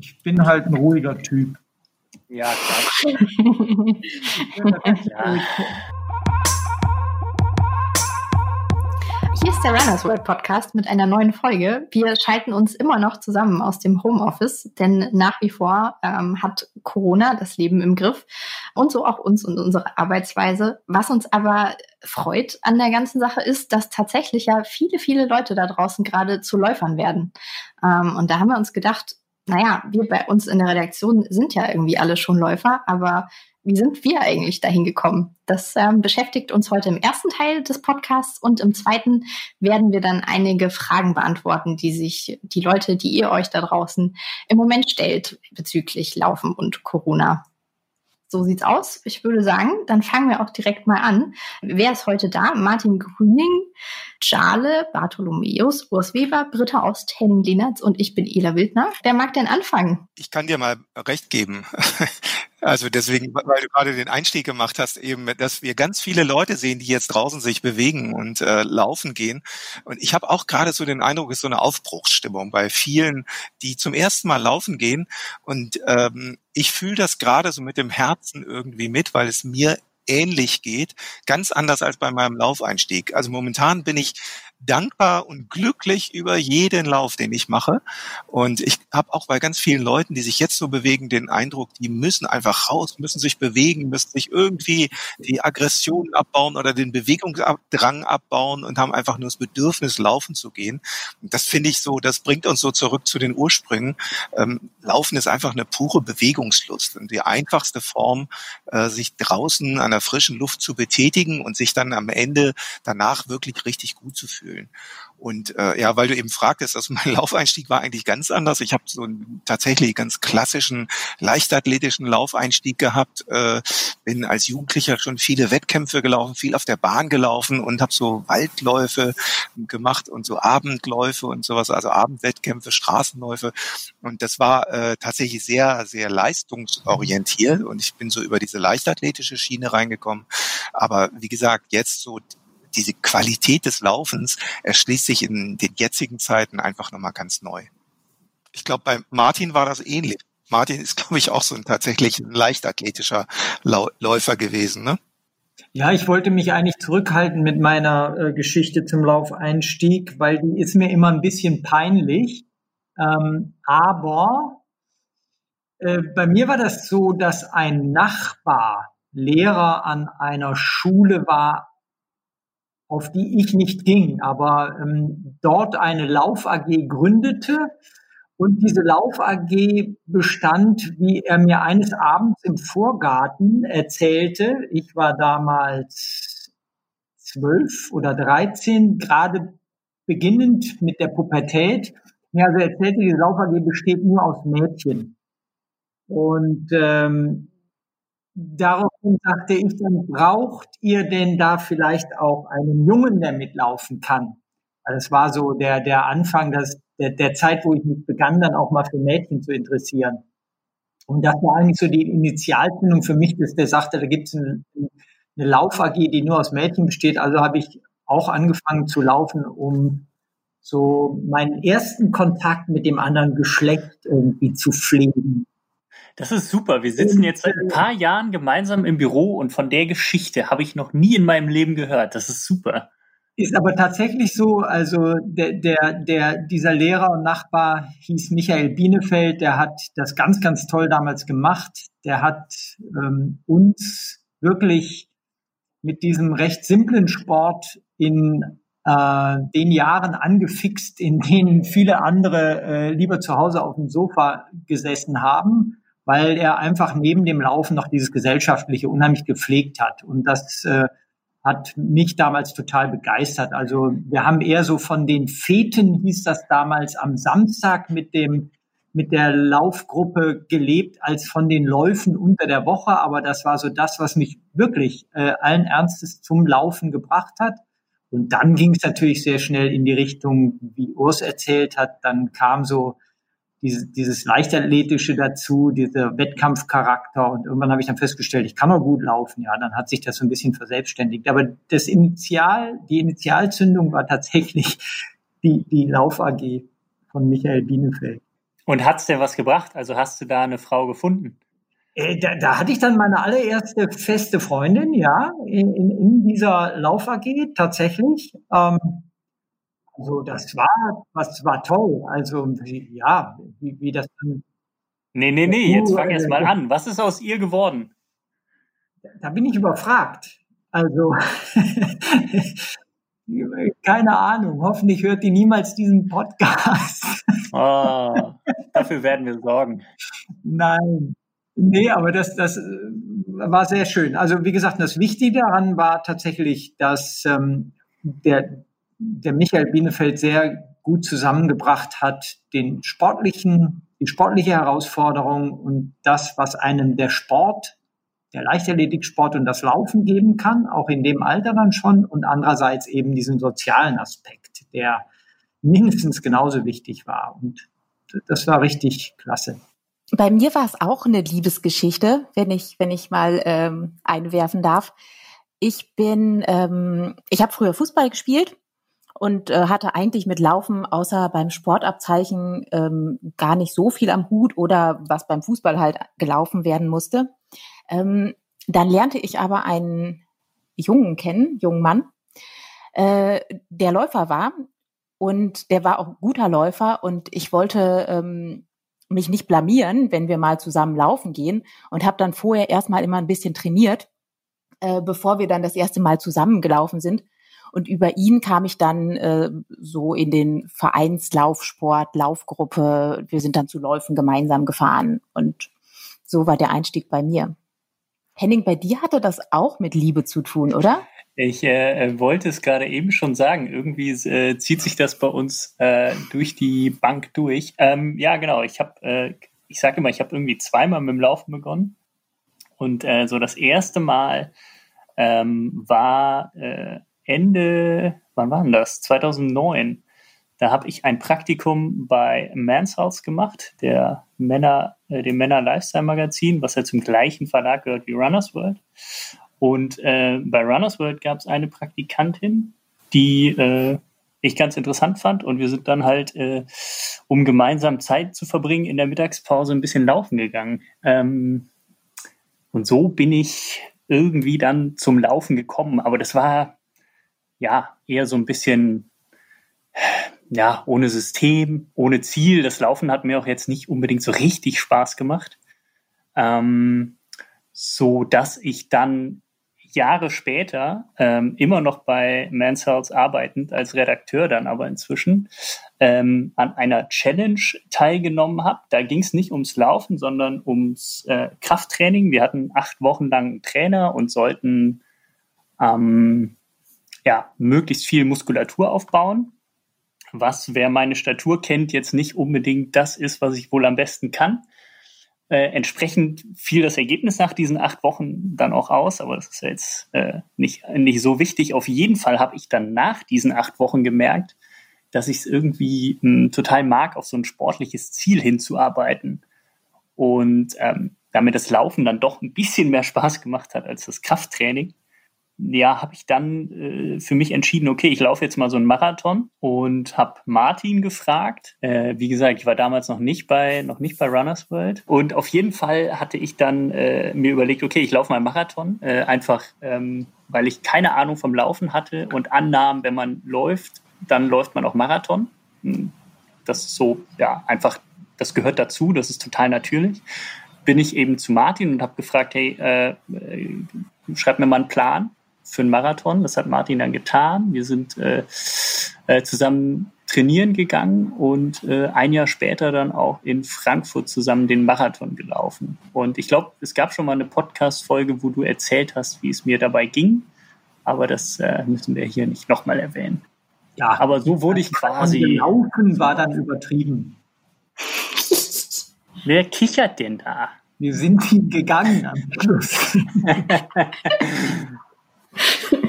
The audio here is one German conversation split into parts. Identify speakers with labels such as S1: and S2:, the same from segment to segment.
S1: Ich bin halt ein ruhiger Typ.
S2: Ja, klar. ja.
S3: Hier ist der Runners World Podcast mit einer neuen Folge. Wir schalten uns immer noch zusammen aus dem Homeoffice, denn nach wie vor ähm, hat Corona das Leben im Griff und so auch uns und unsere Arbeitsweise. Was uns aber freut an der ganzen Sache ist, dass tatsächlich ja viele, viele Leute da draußen gerade zu Läufern werden. Ähm, und da haben wir uns gedacht, naja, wir bei uns in der Redaktion sind ja irgendwie alle schon Läufer, aber wie sind wir eigentlich dahin gekommen? Das ähm, beschäftigt uns heute im ersten Teil des Podcasts und im zweiten werden wir dann einige Fragen beantworten, die sich die Leute, die ihr euch da draußen im Moment stellt bezüglich Laufen und Corona. So sieht's aus. Ich würde sagen, dann fangen wir auch direkt mal an. Wer ist heute da? Martin Grüning, Jale, Bartholomäus, Urs Weber, Britta Ost, Henning Lehnertz und ich bin Ela Wildner. Wer mag denn anfangen?
S4: Ich kann dir mal recht geben. Also deswegen, weil du gerade den Einstieg gemacht hast, eben, dass wir ganz viele Leute sehen, die jetzt draußen sich bewegen und äh, laufen gehen. Und ich habe auch gerade so den Eindruck, es ist so eine Aufbruchsstimmung bei vielen, die zum ersten Mal laufen gehen. Und ähm, ich fühle das gerade so mit dem Herzen irgendwie mit, weil es mir ähnlich geht, ganz anders als bei meinem Laufeinstieg. Also momentan bin ich dankbar und glücklich über jeden Lauf, den ich mache. Und ich habe auch bei ganz vielen Leuten, die sich jetzt so bewegen, den Eindruck, die müssen einfach raus, müssen sich bewegen, müssen sich irgendwie die Aggression abbauen oder den Bewegungsdrang abbauen und haben einfach nur das Bedürfnis, laufen zu gehen. Und das finde ich so, das bringt uns so zurück zu den Ursprüngen. Ähm, laufen ist einfach eine pure Bewegungslust und die einfachste Form, äh, sich draußen an der frischen Luft zu betätigen und sich dann am Ende danach wirklich richtig gut zu fühlen fühlen. Und äh, ja, weil du eben fragtest, also mein Laufeinstieg war eigentlich ganz anders. Ich habe so einen tatsächlich ganz klassischen leichtathletischen Laufeinstieg gehabt. Äh, bin als Jugendlicher schon viele Wettkämpfe gelaufen, viel auf der Bahn gelaufen und habe so Waldläufe gemacht und so Abendläufe und sowas, also Abendwettkämpfe, Straßenläufe. Und das war äh, tatsächlich sehr, sehr leistungsorientiert und ich bin so über diese leichtathletische Schiene reingekommen. Aber wie gesagt, jetzt so diese Qualität des Laufens erschließt sich in den jetzigen Zeiten einfach nochmal ganz neu. Ich glaube, bei Martin war das ähnlich. Martin ist, glaube ich, auch so ein tatsächlich leichtathletischer Läufer gewesen, ne?
S1: Ja, ich wollte mich eigentlich zurückhalten mit meiner äh, Geschichte zum Laufeinstieg, weil die ist mir immer ein bisschen peinlich. Ähm, aber äh, bei mir war das so, dass ein Nachbar Lehrer an einer Schule war, auf die ich nicht ging, aber ähm, dort eine Lauf AG gründete. Und diese Lauf AG bestand, wie er mir eines Abends im Vorgarten erzählte. Ich war damals zwölf oder dreizehn, gerade beginnend mit der Pubertät. Mir also erzählte, diese Lauf AG besteht nur aus Mädchen. Und ähm, Daraufhin sagte ich, dann braucht ihr denn da vielleicht auch einen Jungen, der mitlaufen kann? Das war so der, der Anfang des, der, der Zeit, wo ich mich begann, dann auch mal für Mädchen zu interessieren. Und das war eigentlich so die Initialzündung für mich, dass der sagte, da gibt es eine, eine Lauf-AG, die nur aus Mädchen besteht. Also habe ich auch angefangen zu laufen, um so meinen ersten Kontakt mit dem anderen Geschlecht irgendwie zu pflegen.
S2: Das ist super. Wir sitzen jetzt seit ein paar Jahren gemeinsam im Büro und von der Geschichte habe ich noch nie in meinem Leben gehört. Das ist super.
S1: Ist aber tatsächlich so, also der, der, der, dieser Lehrer und Nachbar hieß Michael Bienefeld, der hat das ganz, ganz toll damals gemacht. Der hat ähm, uns wirklich mit diesem recht simplen Sport in äh, den Jahren angefixt, in denen viele andere äh, lieber zu Hause auf dem Sofa gesessen haben weil er einfach neben dem Laufen noch dieses Gesellschaftliche unheimlich gepflegt hat. Und das äh, hat mich damals total begeistert. Also wir haben eher so von den Feten, hieß das damals, am Samstag mit dem mit der Laufgruppe gelebt als von den Läufen unter der Woche. Aber das war so das, was mich wirklich äh, allen Ernstes zum Laufen gebracht hat. Und dann ging es natürlich sehr schnell in die Richtung, wie Urs erzählt hat. Dann kam so dieses, dieses Leichtathletische dazu, dieser Wettkampfcharakter. Und irgendwann habe ich dann festgestellt, ich kann auch gut laufen. Ja, dann hat sich das so ein bisschen verselbstständigt. Aber das Initial, die Initialzündung war tatsächlich die, die Lauf AG von Michael Bienefeld.
S2: Und hat's dir was gebracht? Also hast du da eine Frau gefunden?
S1: Äh, da, da, hatte ich dann meine allererste feste Freundin, ja, in, in, in dieser Lauf AG tatsächlich. Ähm, also das war, das war toll. Also ja, wie, wie das dann.
S2: Nee, nee, nee, jetzt fang erst mal an. Was ist aus ihr geworden?
S1: Da bin ich überfragt. Also keine Ahnung. Hoffentlich hört die niemals diesen Podcast.
S2: Oh, dafür werden wir sorgen.
S1: Nein. Nee, aber das, das äh, war sehr schön. Also wie gesagt, das Wichtige daran war tatsächlich, dass ähm, der, der Michael Bienefeld sehr gut zusammengebracht hat, den sportlichen, die sportliche Herausforderung und das, was einem der Sport, der Leichtathletiksport und das Laufen geben kann, auch in dem Alter dann schon und andererseits eben diesen sozialen Aspekt, der mindestens genauso wichtig war und das war richtig klasse.
S5: Bei mir war es auch eine Liebesgeschichte, wenn ich, wenn ich mal ähm, einwerfen darf. Ich bin, ähm, ich habe früher Fußball gespielt und äh, hatte eigentlich mit Laufen außer beim Sportabzeichen ähm, gar nicht so viel am Hut oder was beim Fußball halt gelaufen werden musste. Ähm, dann lernte ich aber einen Jungen kennen, jungen Mann, äh, der Läufer war und der war auch guter Läufer und ich wollte ähm, mich nicht blamieren, wenn wir mal zusammen laufen gehen und habe dann vorher erstmal immer ein bisschen trainiert, äh, bevor wir dann das erste Mal zusammengelaufen sind. Und über ihn kam ich dann äh, so in den Vereinslaufsport, Laufgruppe. Wir sind dann zu Läufen gemeinsam gefahren und so war der Einstieg bei mir. Henning, bei dir hatte das auch mit Liebe zu tun, oder?
S2: Ich äh, wollte es gerade eben schon sagen. Irgendwie äh, zieht sich das bei uns äh, durch die Bank durch. Ähm, ja, genau. Ich habe, äh, ich sage immer, ich habe irgendwie zweimal mit dem Laufen begonnen. Und äh, so das erste Mal ähm, war äh, Ende, wann war denn das? 2009. Da habe ich ein Praktikum bei Man's House gemacht, der Männer, dem Männer Lifestyle Magazin, was ja zum gleichen Verlag gehört wie Runners World. Und äh, bei Runners World gab es eine Praktikantin, die äh, ich ganz interessant fand. Und wir sind dann halt, äh, um gemeinsam Zeit zu verbringen, in der Mittagspause ein bisschen laufen gegangen. Ähm, und so bin ich irgendwie dann zum Laufen gekommen. Aber das war ja eher so ein bisschen ja, ohne System, ohne Ziel. Das Laufen hat mir auch jetzt nicht unbedingt so richtig Spaß gemacht. Ähm, so dass ich dann Jahre später, ähm, immer noch bei Men's Health arbeitend, als Redakteur dann aber inzwischen, ähm, an einer Challenge teilgenommen habe. Da ging es nicht ums Laufen, sondern ums äh, Krafttraining. Wir hatten acht Wochen lang einen Trainer und sollten ähm, ja, möglichst viel Muskulatur aufbauen. Was, wer meine Statur kennt, jetzt nicht unbedingt das ist, was ich wohl am besten kann. Äh, entsprechend fiel das Ergebnis nach diesen acht Wochen dann auch aus, aber das ist ja jetzt äh, nicht, nicht so wichtig. Auf jeden Fall habe ich dann nach diesen acht Wochen gemerkt, dass ich es irgendwie mh, hm, total mag, auf so ein sportliches Ziel hinzuarbeiten. Und ähm, damit das Laufen dann doch ein bisschen mehr Spaß gemacht hat als das Krafttraining, ja, habe ich dann äh, für mich entschieden, okay, ich laufe jetzt mal so einen Marathon und habe Martin gefragt. Äh, wie gesagt, ich war damals noch nicht bei noch nicht bei Runners World und auf jeden Fall hatte ich dann äh, mir überlegt, okay, ich laufe mal einen Marathon, äh, einfach ähm, weil ich keine Ahnung vom Laufen hatte und annahm, wenn man läuft, dann läuft man auch Marathon. Hm, das ist so, ja, einfach, das gehört dazu, das ist total natürlich. Bin ich eben zu Martin und habe gefragt, hey, äh, äh, schreib mir mal einen Plan für einen Marathon. Das hat Martin dann getan. Wir sind äh, äh, zusammen trainieren gegangen und äh, ein Jahr später dann auch in Frankfurt zusammen den Marathon gelaufen. Und ich glaube, es gab schon mal eine Podcast-Folge, wo du erzählt hast, wie es mir dabei ging. Aber das äh, müssen wir hier nicht nochmal erwähnen. Ja, aber so wurde ich quasi.
S1: Laufen war dann übertrieben.
S2: Wer kichert denn da?
S1: Wir sind gegangen am Schluss.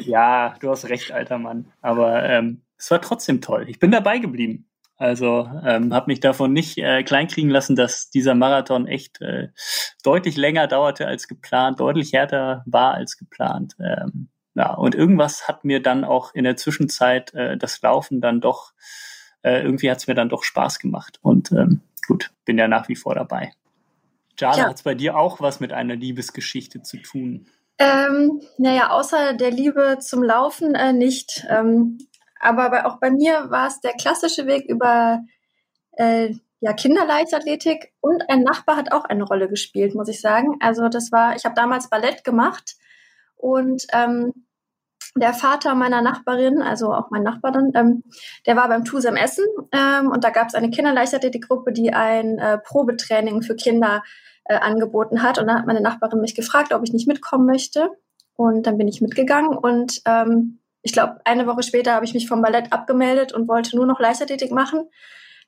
S2: ja, du hast recht, alter Mann. Aber ähm, es war trotzdem toll. Ich bin dabei geblieben. Also ähm, habe mich davon nicht äh, kleinkriegen lassen, dass dieser Marathon echt äh, deutlich länger dauerte als geplant, deutlich härter war als geplant. Ähm, ja, und irgendwas hat mir dann auch in der Zwischenzeit äh, das Laufen dann doch äh, irgendwie hat es mir dann doch Spaß gemacht. Und ähm, gut, bin ja nach wie vor dabei. Jana, ja. hat es bei dir auch was mit einer Liebesgeschichte zu tun?
S6: Ähm, naja, außer der Liebe zum Laufen äh, nicht. Ähm, aber bei, auch bei mir war es der klassische Weg über äh, ja, Kinderleichtathletik und ein Nachbar hat auch eine Rolle gespielt, muss ich sagen. Also das war, ich habe damals Ballett gemacht und ähm, der Vater meiner Nachbarin, also auch mein Nachbar dann, ähm, der war beim TUSAM Essen ähm, und da gab es eine Kinderleichtathletikgruppe, die ein äh, Probetraining für Kinder äh, angeboten hat. Und da hat meine Nachbarin mich gefragt, ob ich nicht mitkommen möchte. Und dann bin ich mitgegangen und ähm, ich glaube, eine Woche später habe ich mich vom Ballett abgemeldet und wollte nur noch Leichtathletik machen.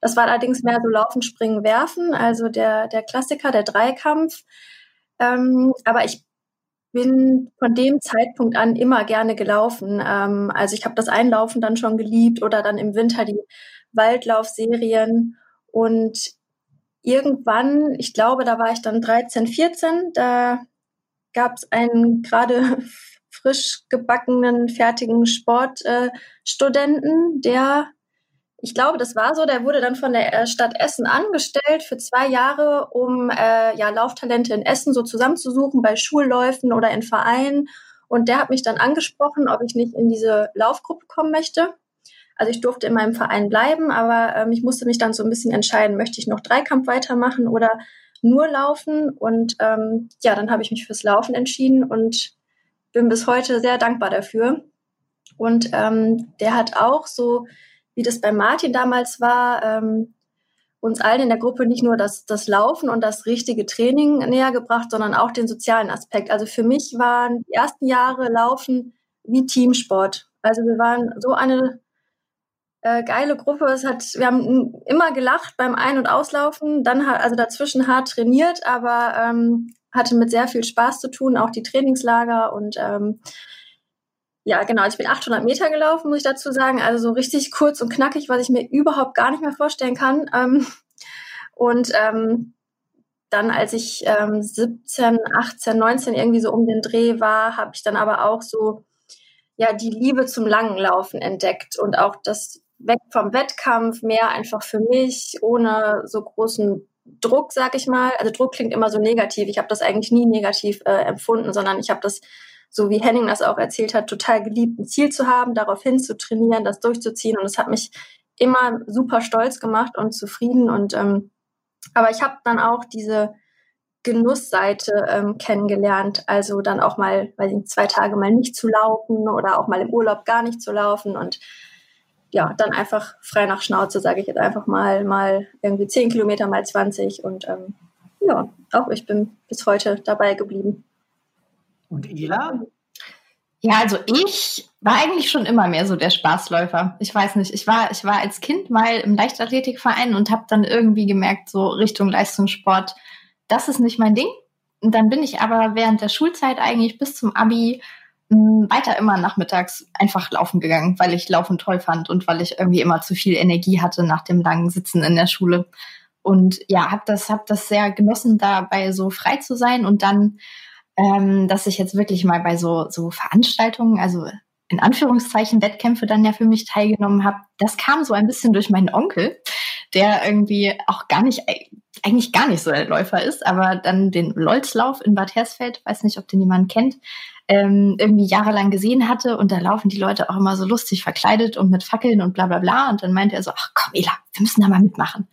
S6: Das war allerdings mehr so Laufen, Springen, Werfen, also der, der Klassiker, der Dreikampf. Ähm, aber ich bin von dem Zeitpunkt an immer gerne gelaufen. Ähm, also ich habe das Einlaufen dann schon geliebt oder dann im Winter die Waldlaufserien. Und irgendwann, ich glaube, da war ich dann 13, 14, da gab es einen gerade frisch gebackenen, fertigen Sportstudenten, äh, der ich glaube, das war so. Der wurde dann von der äh, Stadt Essen angestellt für zwei Jahre, um äh, ja Lauftalente in Essen so zusammenzusuchen bei Schulläufen oder in Vereinen. Und der hat mich dann angesprochen, ob ich nicht in diese Laufgruppe kommen möchte. Also ich durfte in meinem Verein bleiben, aber ähm, ich musste mich dann so ein bisschen entscheiden, möchte ich noch Dreikampf weitermachen oder nur laufen. Und ähm, ja, dann habe ich mich fürs Laufen entschieden und bin bis heute sehr dankbar dafür. Und ähm, der hat auch so wie das bei Martin damals war, ähm, uns allen in der Gruppe nicht nur das, das Laufen und das richtige Training näher gebracht, sondern auch den sozialen Aspekt. Also für mich waren die ersten Jahre Laufen wie Teamsport. Also wir waren so eine äh, geile Gruppe. Es hat, wir haben immer gelacht beim Ein- und Auslaufen, dann hat, also dazwischen hart trainiert, aber ähm, hatte mit sehr viel Spaß zu tun, auch die Trainingslager und ähm, ja, genau. Ich bin 800 Meter gelaufen, muss ich dazu sagen. Also so richtig kurz und knackig, was ich mir überhaupt gar nicht mehr vorstellen kann. Ähm, und ähm, dann, als ich ähm, 17, 18, 19 irgendwie so um den Dreh war, habe ich dann aber auch so ja die Liebe zum langen Laufen entdeckt und auch das weg vom Wettkampf, mehr einfach für mich, ohne so großen Druck, sag ich mal. Also Druck klingt immer so negativ. Ich habe das eigentlich nie negativ äh, empfunden, sondern ich habe das so wie Henning das auch erzählt hat, total geliebt, ein Ziel zu haben, darauf hin zu trainieren, das durchzuziehen. Und es hat mich immer super stolz gemacht und zufrieden. Und ähm, aber ich habe dann auch diese Genussseite ähm, kennengelernt. Also dann auch mal, weiß ich, zwei Tage mal nicht zu laufen oder auch mal im Urlaub gar nicht zu laufen und ja, dann einfach frei nach Schnauze, sage ich jetzt einfach mal, mal irgendwie zehn Kilometer mal 20 und ähm, ja, auch ich bin bis heute dabei geblieben.
S1: Und Ela?
S3: Ja, also ich war eigentlich schon immer mehr so der Spaßläufer. Ich weiß nicht, ich war, ich war als Kind mal im Leichtathletikverein und habe dann irgendwie gemerkt, so Richtung Leistungssport, das ist nicht mein Ding. Und dann bin ich aber während der Schulzeit eigentlich bis zum Abi weiter immer nachmittags einfach laufen gegangen, weil ich Laufen toll fand und weil ich irgendwie immer zu viel Energie hatte nach dem langen Sitzen in der Schule. Und ja, habe das, hab das sehr genossen, dabei so frei zu sein und dann ähm, dass ich jetzt wirklich mal bei so, so Veranstaltungen, also in Anführungszeichen Wettkämpfe dann ja für mich teilgenommen habe. Das kam so ein bisschen durch meinen Onkel, der irgendwie auch gar nicht, eigentlich gar nicht so der Läufer ist, aber dann den Lolzlauf in Bad Hersfeld, weiß nicht, ob den jemand kennt, ähm, irgendwie jahrelang gesehen hatte und da laufen die Leute auch immer so lustig verkleidet und mit Fackeln und bla bla bla und dann meinte er so, ach komm Ela, wir müssen da mal mitmachen.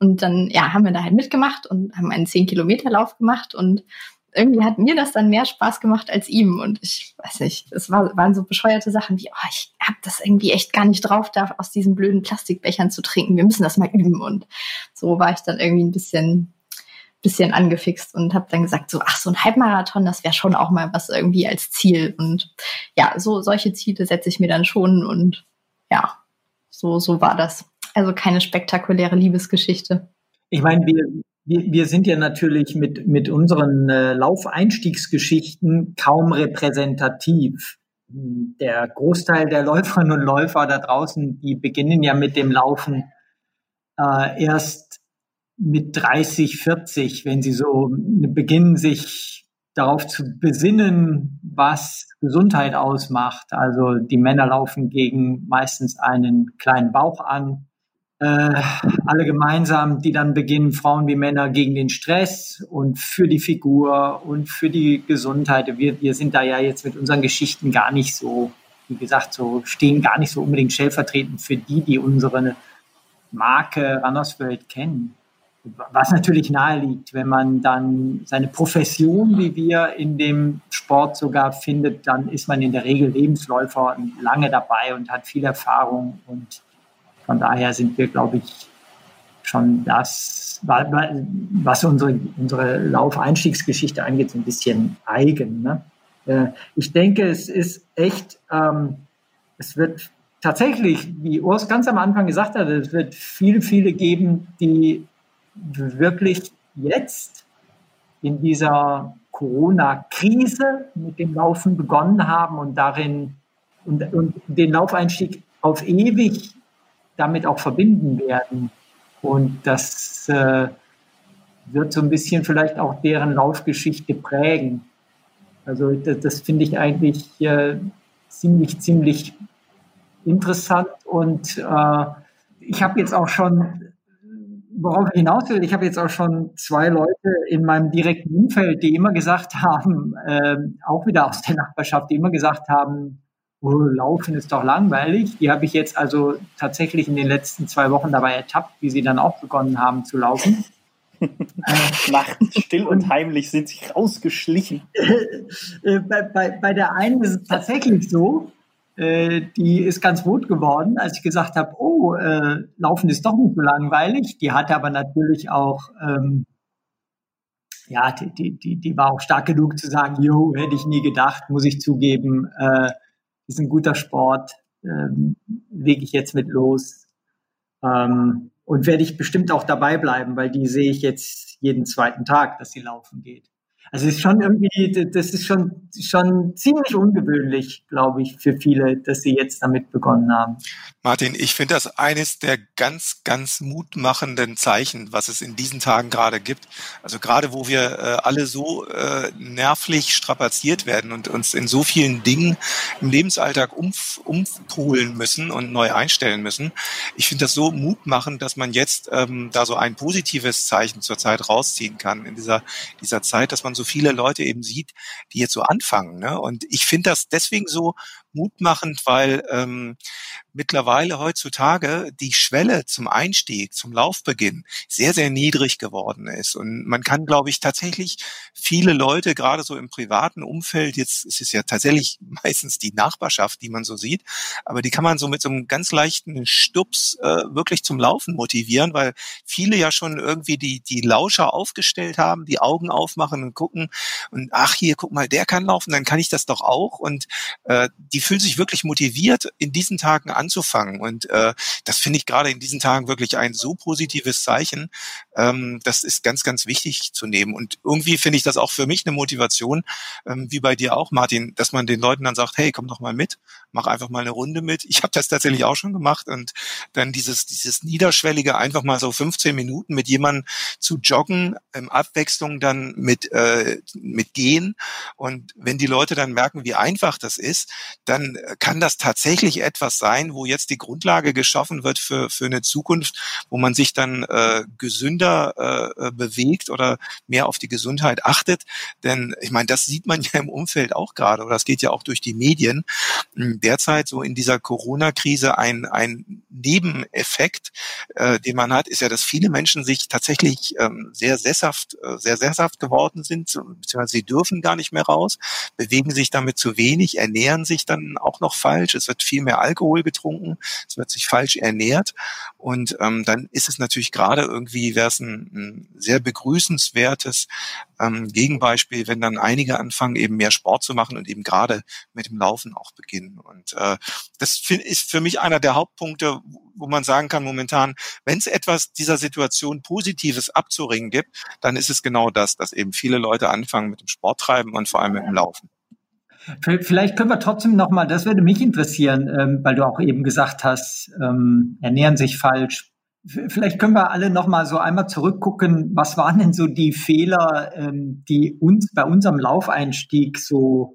S3: Und dann, ja, haben wir da halt mitgemacht und haben einen 10-Kilometer-Lauf gemacht und irgendwie hat mir das dann mehr Spaß gemacht als ihm. Und ich weiß nicht, es war, waren so bescheuerte Sachen wie, oh, ich habe das irgendwie echt gar nicht drauf, da aus diesen blöden Plastikbechern zu trinken. Wir müssen das mal üben. Und so war ich dann irgendwie ein bisschen, bisschen angefixt und habe dann gesagt, so, ach, so ein Halbmarathon, das wäre schon auch mal was irgendwie als Ziel. Und ja, so solche Ziele setze ich mir dann schon. Und ja, so, so war das. Also keine spektakuläre Liebesgeschichte.
S1: Ich meine, wir, wir, wir sind ja natürlich mit, mit unseren äh, Laufeinstiegsgeschichten kaum repräsentativ. Der Großteil der Läuferinnen und Läufer da draußen, die beginnen ja mit dem Laufen äh, erst mit 30, 40, wenn sie so beginnen, sich darauf zu besinnen, was Gesundheit ausmacht. Also die Männer laufen gegen meistens einen kleinen Bauch an, äh, alle gemeinsam, die dann beginnen, Frauen wie Männer gegen den Stress und für die Figur und für die Gesundheit. Wir, wir sind da ja jetzt mit unseren Geschichten gar nicht so, wie gesagt, so stehen gar nicht so unbedingt stellvertretend für die, die unsere Marke Rannersfeld kennen. Was natürlich nahe liegt, wenn man dann seine Profession, wie wir in dem Sport sogar findet, dann ist man in der Regel Lebensläufer und lange dabei und hat viel Erfahrung und von daher sind wir, glaube ich, schon das, was unsere, unsere Laufeinstiegsgeschichte angeht, ein bisschen eigen. Ne? Äh, ich denke, es ist echt, ähm, es wird tatsächlich, wie Urs ganz am Anfang gesagt hat, es wird viele, viele geben, die wirklich jetzt in dieser Corona-Krise mit dem Laufen begonnen haben und darin und, und den Laufeinstieg auf ewig damit auch verbinden werden. Und das äh, wird so ein bisschen vielleicht auch deren Laufgeschichte prägen. Also das, das finde ich eigentlich äh, ziemlich, ziemlich interessant. Und äh, ich habe jetzt auch schon, worauf ich hinaus will, ich habe jetzt auch schon zwei Leute in meinem direkten Umfeld, die immer gesagt haben, äh, auch wieder aus der Nachbarschaft, die immer gesagt haben, oh, Laufen ist doch langweilig. Die habe ich jetzt also tatsächlich in den letzten zwei Wochen dabei ertappt, wie sie dann auch begonnen haben zu laufen.
S2: Nachts still und heimlich sind sich rausgeschlichen.
S1: Äh, bei, bei, bei der einen ist es tatsächlich so, äh, die ist ganz rot geworden, als ich gesagt habe, oh, äh, Laufen ist doch nicht so langweilig. Die hatte aber natürlich auch, ähm, ja, die, die, die war auch stark genug zu sagen, jo, hätte ich nie gedacht, muss ich zugeben. Äh, ist ein guter Sport, ähm, lege ich jetzt mit los. Ähm, und werde ich bestimmt auch dabei bleiben, weil die sehe ich jetzt jeden zweiten Tag, dass sie laufen geht. Also es ist schon irgendwie, das ist schon, schon ziemlich ungewöhnlich, glaube ich, für viele, dass sie jetzt damit begonnen haben.
S4: Martin, ich finde das eines der ganz, ganz mutmachenden Zeichen, was es in diesen Tagen gerade gibt. Also gerade wo wir äh, alle so äh, nervlich strapaziert werden und uns in so vielen Dingen im Lebensalltag umf umpolen müssen und neu einstellen müssen. Ich finde das so mutmachend, dass man jetzt ähm, da so ein positives Zeichen zurzeit rausziehen kann in dieser, dieser Zeit, dass man so viele Leute eben sieht, die jetzt so anfangen. Ne? Und ich finde das deswegen so mutmachend, weil ähm, mittlerweile heutzutage die Schwelle zum Einstieg, zum Laufbeginn sehr, sehr niedrig geworden ist. Und man kann, glaube ich, tatsächlich viele Leute, gerade so im privaten Umfeld, jetzt ist es ja tatsächlich meistens die Nachbarschaft, die man so sieht, aber die kann man so mit so einem ganz leichten Stups äh, wirklich zum Laufen motivieren, weil viele ja schon irgendwie die, die Lauscher aufgestellt haben, die Augen aufmachen und gucken und ach hier, guck mal, der kann laufen, dann kann ich das doch auch. Und äh, die fühlen sich wirklich motiviert, in diesen Tagen anzufangen. Und äh, das finde ich gerade in diesen Tagen wirklich ein so positives Zeichen. Ähm, das ist ganz, ganz wichtig zu nehmen. Und irgendwie finde ich das auch für mich eine Motivation, ähm, wie bei dir auch, Martin, dass man den Leuten dann sagt, hey, komm doch mal mit, mach einfach mal eine Runde mit. Ich habe das tatsächlich auch schon gemacht und dann dieses, dieses Niederschwellige, einfach mal so 15 Minuten mit jemandem zu joggen, im Abwechslung dann mit, äh, mit gehen. Und wenn die Leute dann merken, wie einfach das ist, dann kann das tatsächlich etwas sein, wo jetzt die Grundlage geschaffen wird für, für eine Zukunft, wo man sich dann äh, gesünder äh, äh bewegt oder mehr auf die Gesundheit achtet. Denn ich meine, das sieht man ja im Umfeld auch gerade oder das geht ja auch durch die Medien. Hm, derzeit so in dieser Corona-Krise ein, ein Nebeneffekt, äh, den man hat, ist ja, dass viele Menschen sich tatsächlich ähm, sehr sesshaft, äh, sehr sesshaft geworden sind, beziehungsweise sie dürfen gar nicht mehr raus, bewegen sich damit zu wenig, ernähren sich dann dann auch noch falsch. Es wird viel mehr Alkohol getrunken, es wird sich falsch ernährt und ähm, dann ist es natürlich gerade irgendwie, wäre es ein, ein sehr begrüßenswertes ähm, Gegenbeispiel, wenn dann einige anfangen, eben mehr Sport zu machen und eben gerade mit dem Laufen auch beginnen. Und äh, das ist für mich einer der Hauptpunkte, wo man sagen kann momentan, wenn es etwas dieser Situation Positives abzuringen gibt, dann ist es genau das, dass eben viele Leute anfangen mit dem Sport treiben und vor allem mit dem Laufen.
S1: Vielleicht können wir trotzdem nochmal, das würde mich interessieren, ähm, weil du auch eben gesagt hast, ähm, ernähren sich falsch. Vielleicht können wir alle nochmal so einmal zurückgucken, was waren denn so die Fehler, ähm, die uns bei unserem Laufeinstieg so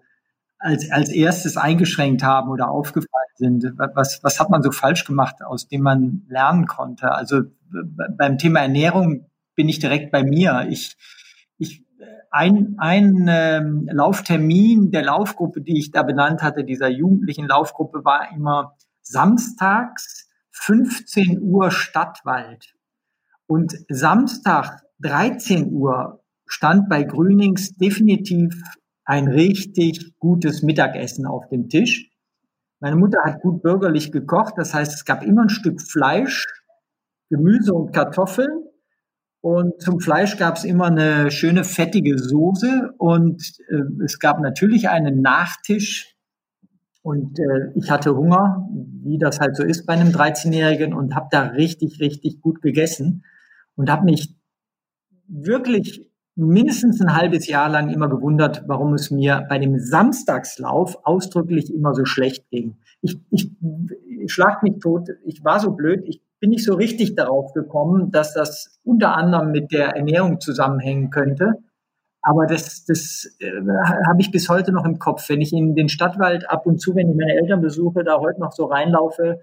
S1: als, als erstes eingeschränkt haben oder aufgefallen sind? Was, was hat man so falsch gemacht, aus dem man lernen konnte? Also beim Thema Ernährung bin ich direkt bei mir. Ich, ein, ein ähm, Lauftermin der Laufgruppe, die ich da benannt hatte, dieser jugendlichen Laufgruppe, war immer samstags 15 Uhr Stadtwald. Und Samstag 13 Uhr stand bei Grünings definitiv ein richtig gutes Mittagessen auf dem Tisch. Meine Mutter hat gut bürgerlich gekocht, das heißt, es gab immer ein Stück Fleisch, Gemüse und Kartoffeln. Und zum Fleisch gab es immer eine schöne fettige Soße und äh, es gab natürlich einen Nachtisch. Und äh, ich hatte Hunger, wie das halt so ist bei einem 13-Jährigen und habe da richtig, richtig gut gegessen und habe mich wirklich mindestens ein halbes Jahr lang immer gewundert, warum es mir bei dem Samstagslauf ausdrücklich immer so schlecht ging. Ich, ich, ich schlag mich tot. Ich war so blöd. Ich bin nicht so richtig darauf gekommen, dass das unter anderem mit der Ernährung zusammenhängen könnte. Aber das, das äh, habe ich bis heute noch im Kopf. Wenn ich in den Stadtwald ab und zu, wenn ich meine Eltern besuche, da heute noch so reinlaufe,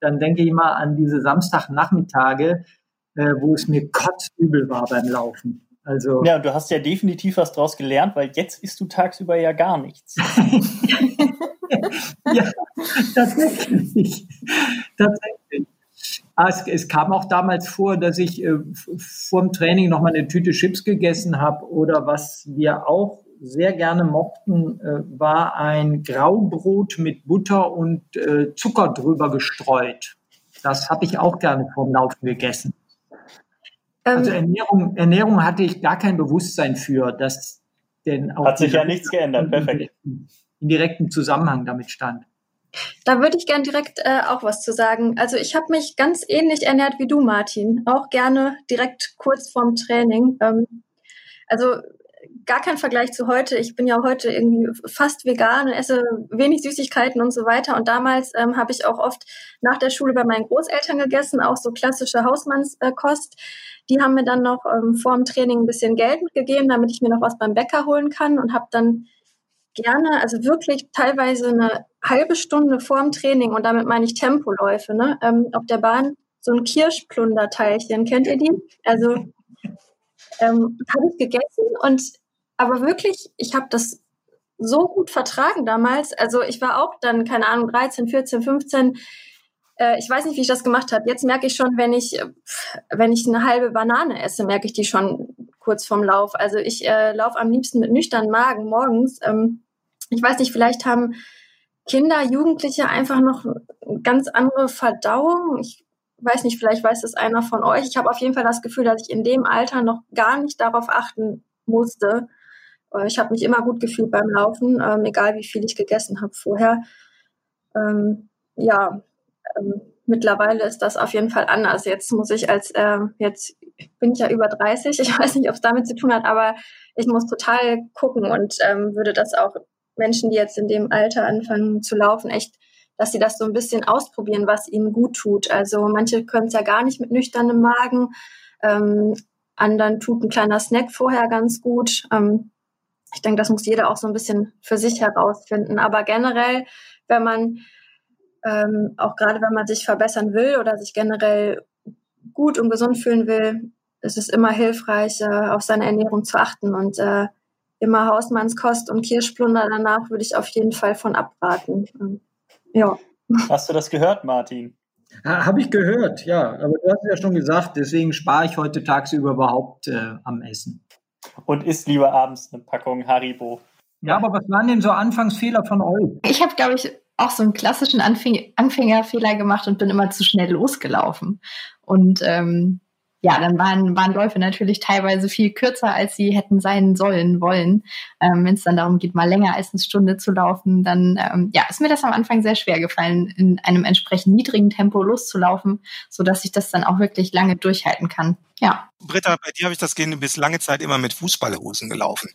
S1: dann denke ich immer an diese Samstagnachmittage, äh, wo es mir kotzübel war beim Laufen.
S2: Also ja, du hast ja definitiv was draus gelernt, weil jetzt isst du tagsüber ja gar nichts.
S1: ja, tatsächlich. tatsächlich. Ah, es, es, kam auch damals vor, dass ich äh, vor dem Training noch mal eine Tüte Chips gegessen habe oder was wir auch sehr gerne mochten, äh, war ein Graubrot mit Butter und äh, Zucker drüber gestreut. Das habe ich auch gerne vorm Laufen gegessen. Also ähm, Ernährung, Ernährung hatte ich gar kein Bewusstsein für, dass denn
S2: auch hat sich ja nichts geändert, perfekt.
S1: In direktem Zusammenhang damit stand.
S6: Da würde ich gern direkt äh, auch was zu sagen. Also ich habe mich ganz ähnlich ernährt wie du, Martin. Auch gerne direkt kurz vorm Training. Ähm, also gar kein Vergleich zu heute. Ich bin ja heute irgendwie fast vegan und esse wenig Süßigkeiten und so weiter. Und damals ähm, habe ich auch oft nach der Schule bei meinen Großeltern gegessen, auch so klassische Hausmannskost. Die haben mir dann noch ähm, vor dem Training ein bisschen Geld mitgegeben, damit ich mir noch was beim Bäcker holen kann und habe dann gerne, also wirklich teilweise eine halbe Stunde vor dem Training und damit meine ich Tempoläufe, ne, ähm, auf der Bahn so ein Kirschplunderteilchen, kennt ihr die? Also ähm, habe ich gegessen und aber wirklich, ich habe das so gut vertragen damals. Also ich war auch dann, keine Ahnung, 13, 14, 15 äh, ich weiß nicht, wie ich das gemacht habe. Jetzt merke ich schon, wenn ich, wenn ich eine halbe Banane esse, merke ich die schon kurz vorm Lauf. Also ich äh, laufe am liebsten mit nüchternen Magen morgens. Ähm, ich weiß nicht, vielleicht haben Kinder, Jugendliche einfach noch eine ganz andere Verdauung. Ich weiß nicht, vielleicht weiß das einer von euch. Ich habe auf jeden Fall das Gefühl, dass ich in dem Alter noch gar nicht darauf achten musste. Äh, ich habe mich immer gut gefühlt beim Laufen, ähm, egal wie viel ich gegessen habe vorher. Ähm, ja, ähm, mittlerweile ist das auf jeden Fall anders. Jetzt muss ich als, äh, jetzt bin ich ja über 30, ich weiß nicht, ob es damit zu tun hat, aber ich muss total gucken und ähm, würde das auch Menschen, die jetzt in dem Alter anfangen zu laufen, echt, dass sie das so ein bisschen ausprobieren, was ihnen gut tut. Also manche können es ja gar nicht mit nüchternem Magen, ähm, anderen tut ein kleiner Snack vorher ganz gut. Ähm, ich denke, das muss jeder auch so ein bisschen für sich herausfinden. Aber generell, wenn man ähm, auch gerade wenn man sich verbessern will oder sich generell gut und gesund fühlen will, ist es immer hilfreich, äh, auf seine Ernährung zu achten und äh, immer Hausmannskost und Kirschplunder danach würde ich auf jeden Fall von abraten. Ähm,
S2: ja. Hast du das gehört, Martin?
S1: Habe ich gehört, ja. Aber du hast es ja schon gesagt, deswegen spare ich heute tagsüber überhaupt äh, am Essen.
S2: Und isst lieber abends eine Packung Haribo.
S1: Ja, aber was waren denn so Anfangsfehler von euch?
S3: Ich habe, glaube ich, auch so einen klassischen Anfäng Anfängerfehler gemacht und bin immer zu schnell losgelaufen. Und ähm, ja, dann waren, waren Läufe natürlich teilweise viel kürzer, als sie hätten sein sollen, wollen. Ähm, Wenn es dann darum geht, mal länger als eine Stunde zu laufen, dann ähm, ja, ist mir das am Anfang sehr schwer gefallen, in einem entsprechend niedrigen Tempo loszulaufen, so dass ich das dann auch wirklich lange durchhalten kann. Ja.
S4: Britta, bei dir habe ich das gehen, du bist lange Zeit immer mit Fußballhosen gelaufen.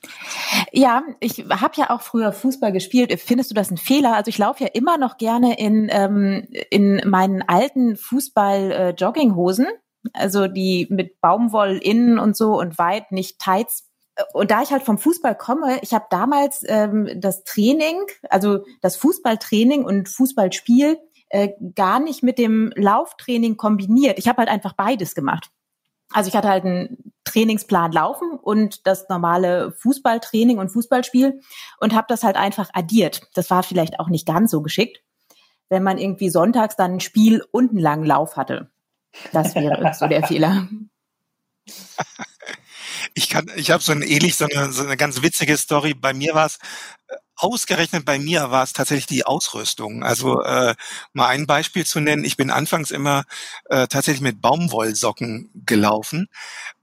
S5: Ja, ich habe ja auch früher Fußball gespielt. Findest du das ein Fehler? Also ich laufe ja immer noch gerne in, ähm, in meinen alten Fußball-Jogginghosen. Also die mit Baumwoll innen und so und weit, nicht Tights und da ich halt vom Fußball komme, ich habe damals ähm, das Training, also das Fußballtraining und Fußballspiel äh, gar nicht mit dem Lauftraining kombiniert. Ich habe halt einfach beides gemacht. Also ich hatte halt einen Trainingsplan laufen und das normale Fußballtraining und Fußballspiel und habe das halt einfach addiert. Das war vielleicht auch nicht ganz so geschickt, wenn man irgendwie sonntags dann ein Spiel und einen langen Lauf hatte. Das wäre so der Fehler.
S4: Ich kann, ich habe so ein ähnlich, so eine, so eine ganz witzige Story. Bei mir war es ausgerechnet bei mir war es tatsächlich die Ausrüstung. Also äh, mal ein Beispiel zu nennen. Ich bin anfangs immer äh, tatsächlich mit Baumwollsocken gelaufen,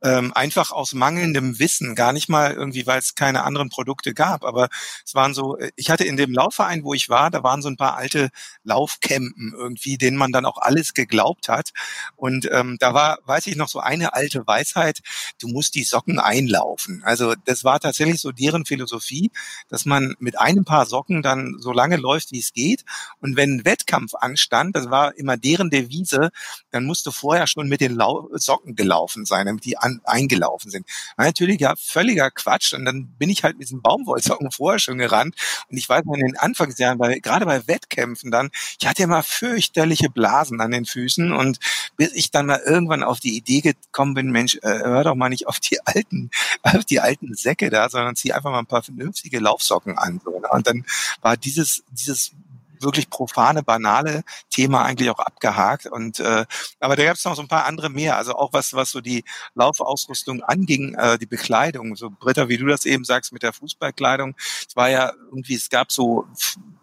S4: ähm, einfach aus mangelndem Wissen, gar nicht mal irgendwie, weil es keine anderen Produkte gab, aber es waren so, äh, ich hatte in dem Laufverein, wo ich war, da waren so ein paar alte Laufcampen irgendwie, denen man dann auch alles geglaubt hat. Und ähm, da war, weiß ich noch, so eine alte Weisheit, du musst die Socken einlaufen. Also das war tatsächlich so deren Philosophie, dass man mit einem Paar Socken dann so lange läuft, wie es geht. Und wenn ein Wettkampf anstand, das war immer deren Devise, dann musste vorher schon mit den Lau Socken gelaufen sein, damit die eingelaufen sind. War natürlich ja völliger Quatsch. Und dann bin ich halt mit diesen Baumwollsocken vorher schon gerannt. Und ich weiß noch in den Anfangsjahren, weil gerade bei Wettkämpfen dann, ich hatte ja mal fürchterliche Blasen an den Füßen. Und bis ich dann mal irgendwann auf die Idee gekommen bin, Mensch, äh, hör doch mal nicht auf die alten, auf die alten Säcke da, sondern zieh einfach mal ein paar vernünftige Laufsocken an. So, ne? Und dann war dieses, dieses wirklich profane, banale Thema eigentlich auch abgehakt. Und äh, aber da gab es noch so ein paar andere mehr. Also auch was, was so die Laufausrüstung anging, äh, die Bekleidung. So Britta, wie du das eben sagst mit der Fußballkleidung. Es war ja irgendwie, es gab so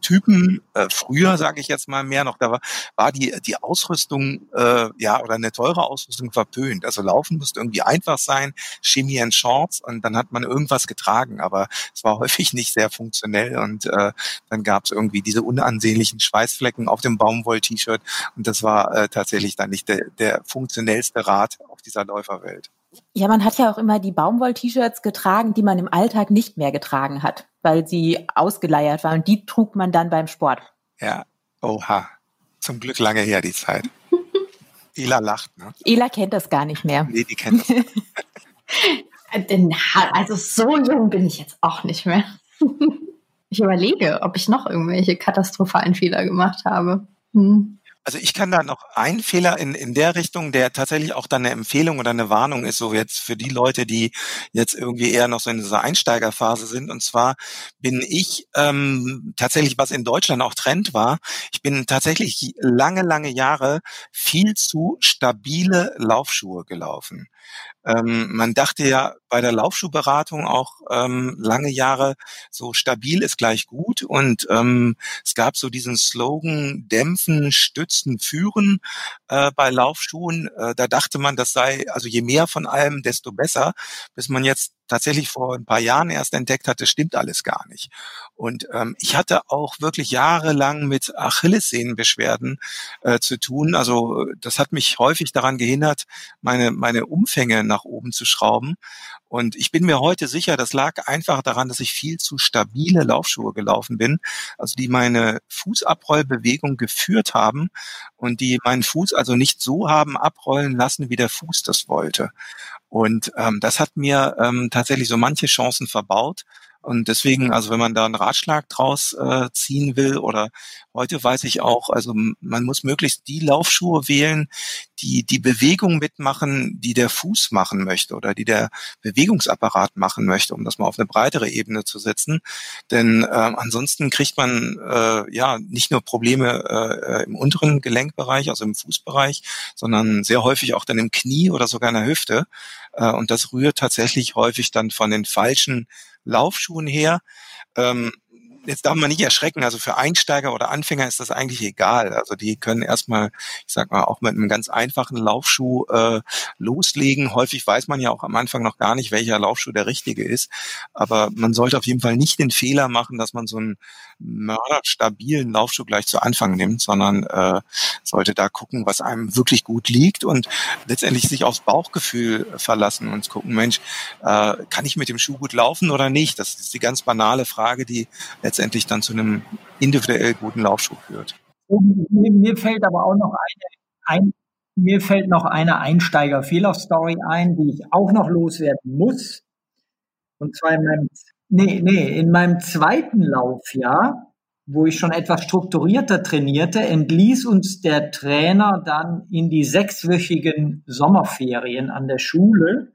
S4: Typen, äh, früher sage ich jetzt mal mehr noch, da war, war die, die Ausrüstung, äh, ja, oder eine teure Ausrüstung verpönt. Also laufen musste irgendwie einfach sein, Chemie and Shorts und dann hat man irgendwas getragen, aber es war häufig nicht sehr funktionell und äh, dann gab es irgendwie diese unansehnlichen Schweißflecken auf dem Baumwoll-T-Shirt und das war äh, tatsächlich dann nicht der, der funktionellste Rat auf dieser Läuferwelt.
S5: Ja, man hat ja auch immer die Baumwoll-T-Shirts getragen, die man im Alltag nicht mehr getragen hat, weil sie ausgeleiert waren. Und die trug man dann beim Sport.
S4: Ja, oha. Zum Glück lange her, die Zeit. Ela lacht, ne?
S5: Ela kennt das gar nicht mehr.
S4: Nee, die kennt das.
S3: also so jung bin ich jetzt auch nicht mehr. Ich überlege, ob ich noch irgendwelche katastrophalen Fehler gemacht habe. Hm.
S4: Also ich kann da noch einen Fehler in, in der Richtung, der tatsächlich auch dann eine Empfehlung oder eine Warnung ist, so jetzt für die Leute, die jetzt irgendwie eher noch so in dieser Einsteigerphase sind. Und zwar bin ich ähm, tatsächlich, was in Deutschland auch Trend war, ich bin tatsächlich lange, lange Jahre viel zu stabile Laufschuhe gelaufen. Ähm, man dachte ja bei der Laufschuhberatung auch ähm, lange Jahre, so stabil ist gleich gut. Und ähm, es gab so diesen Slogan, dämpfen, stützen, führen äh, bei Laufschuhen. Äh, da dachte man, das sei, also je mehr von allem, desto besser, bis man jetzt tatsächlich vor ein paar Jahren erst entdeckt hatte, stimmt alles gar nicht. Und ähm, ich hatte auch wirklich jahrelang mit Achillessehnenbeschwerden äh, zu tun. Also das hat mich häufig daran gehindert, meine, meine Umfänge nach oben zu schrauben. Und ich bin mir heute sicher, das lag einfach daran, dass ich viel zu stabile Laufschuhe gelaufen bin, also die meine Fußabrollbewegung geführt haben und die meinen Fuß also nicht so haben abrollen lassen, wie der Fuß das wollte. Und ähm, das hat mir ähm, tatsächlich so manche Chancen verbaut. Und deswegen, also wenn man da einen Ratschlag draus äh, ziehen will oder heute weiß ich auch, also man muss möglichst die Laufschuhe wählen, die die Bewegung mitmachen, die der Fuß machen möchte oder die der Bewegungsapparat machen möchte, um das mal auf eine breitere Ebene zu setzen. Denn äh, ansonsten kriegt man äh, ja nicht nur Probleme äh, im unteren Gelenkbereich, also im Fußbereich, sondern sehr häufig auch dann im Knie oder sogar in der Hüfte. Äh, und das rührt tatsächlich häufig dann von den falschen Laufschuhen her. Ähm, jetzt darf man nicht erschrecken, also für Einsteiger oder Anfänger ist das eigentlich egal. Also die können erstmal, ich sag mal, auch mit einem ganz einfachen Laufschuh äh, loslegen. Häufig weiß man ja auch am Anfang noch gar nicht, welcher Laufschuh der richtige ist. Aber man sollte auf jeden Fall nicht den Fehler machen, dass man so einen mörderstabilen Laufschuh gleich zu Anfang nimmt, sondern äh, sollte da gucken, was einem wirklich gut liegt und letztendlich sich aufs Bauchgefühl verlassen und gucken, Mensch, äh, kann ich mit dem Schuh gut laufen oder nicht? Das ist die ganz banale Frage, die letztendlich letztendlich dann zu einem individuell guten Laufschuh führt.
S1: Mir, fällt aber auch noch eine, ein, mir fällt noch eine Einsteiger-Fehler-Story ein, die ich auch noch loswerden muss. Und zwar in meinem, nee, nee, in meinem zweiten Laufjahr, wo ich schon etwas strukturierter trainierte, entließ uns der Trainer dann in die sechswöchigen Sommerferien an der Schule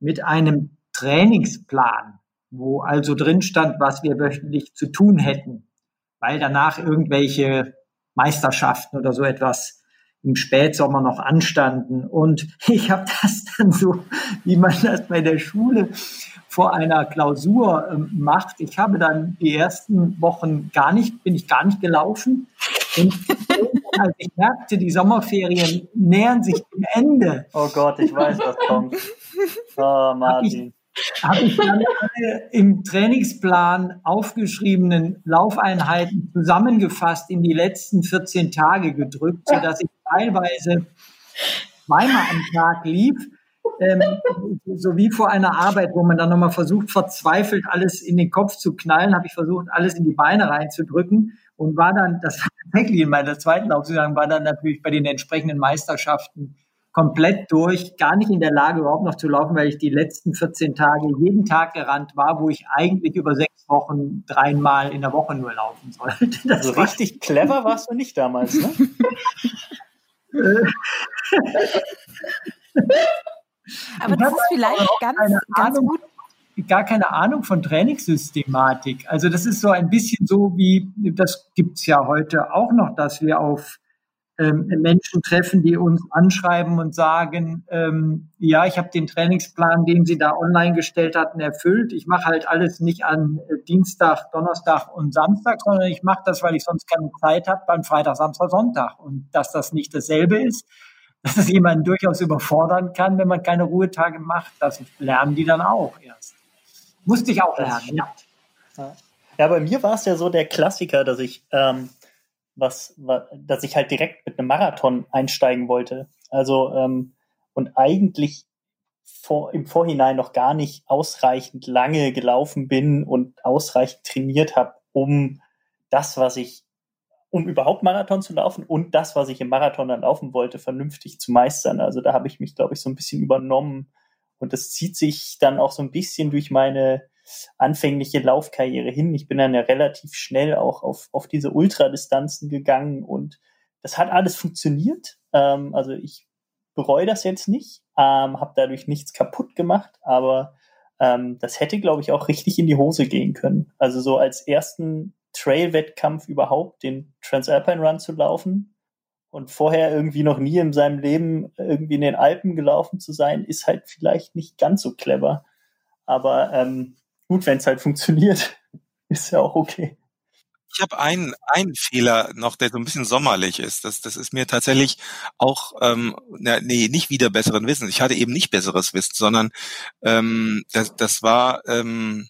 S1: mit einem Trainingsplan, wo also drin stand, was wir wöchentlich zu tun hätten, weil danach irgendwelche Meisterschaften oder so etwas im Spätsommer noch anstanden. Und ich habe das dann so, wie man das bei der Schule vor einer Klausur äh, macht. Ich habe dann die ersten Wochen gar nicht, bin ich gar nicht gelaufen. Und als ich merkte, die Sommerferien nähern sich dem Ende.
S2: Oh Gott, ich weiß, was kommt. Oh, Martin
S1: habe ich dann alle im Trainingsplan aufgeschriebenen Laufeinheiten zusammengefasst in die letzten 14 Tage gedrückt, sodass ich teilweise zweimal am Tag lief. Ähm, so wie vor einer Arbeit, wo man dann nochmal versucht, verzweifelt alles in den Kopf zu knallen, habe ich versucht, alles in die Beine reinzudrücken und war dann, das war tatsächlich in meiner zweiten Laufsaison, war dann natürlich bei den entsprechenden Meisterschaften komplett durch, gar nicht in der Lage, überhaupt noch zu laufen, weil ich die letzten 14 Tage jeden Tag gerannt war, wo ich eigentlich über sechs Wochen dreimal in der Woche nur laufen sollte.
S2: Das also richtig clever warst du nicht damals, ne?
S5: Aber das ist vielleicht ganz, ganz gut
S1: gar keine Ahnung von Trainingssystematik. Also das ist so ein bisschen so wie, das gibt's ja heute auch noch, dass wir auf ähm, Menschen treffen, die uns anschreiben und sagen, ähm, ja, ich habe den Trainingsplan, den Sie da online gestellt hatten, erfüllt. Ich mache halt alles nicht an äh, Dienstag, Donnerstag und Samstag, sondern ich mache das, weil ich sonst keine Zeit habe, beim Freitag, Samstag, Sonntag. Und dass das nicht dasselbe ist, dass es jemanden durchaus überfordern kann, wenn man keine Ruhetage macht, das lernen die dann auch erst. Musste ich auch lernen, ja.
S2: Ja, bei mir war es ja so der Klassiker, dass ich ähm, was, was, dass ich halt direkt mit einem Marathon einsteigen wollte. Also ähm, und eigentlich vor, im Vorhinein noch gar nicht ausreichend lange gelaufen bin und ausreichend trainiert habe, um das, was ich, um überhaupt Marathon zu laufen und das, was ich im Marathon dann laufen wollte, vernünftig zu meistern. Also da habe ich mich, glaube ich, so ein bisschen übernommen. Und das zieht sich dann auch so ein bisschen durch meine anfängliche Laufkarriere hin. Ich bin dann ja relativ schnell auch auf, auf diese Ultradistanzen gegangen und das hat alles funktioniert. Ähm, also ich bereue das jetzt nicht, ähm, habe dadurch nichts kaputt gemacht, aber ähm, das hätte, glaube ich, auch richtig in die Hose gehen können. Also so als ersten Trail-Wettkampf überhaupt den Transalpine Run zu laufen und vorher irgendwie noch nie in seinem Leben irgendwie in den Alpen gelaufen zu sein, ist halt vielleicht nicht ganz so clever. Aber ähm, gut, wenn es halt funktioniert, ist ja auch okay.
S4: Ich habe einen, einen Fehler noch, der so ein bisschen sommerlich ist. Das, das ist mir tatsächlich auch, ähm, na, nee, nicht wieder besseren Wissen. Ich hatte eben nicht besseres Wissen, sondern ähm, das, das war, ähm,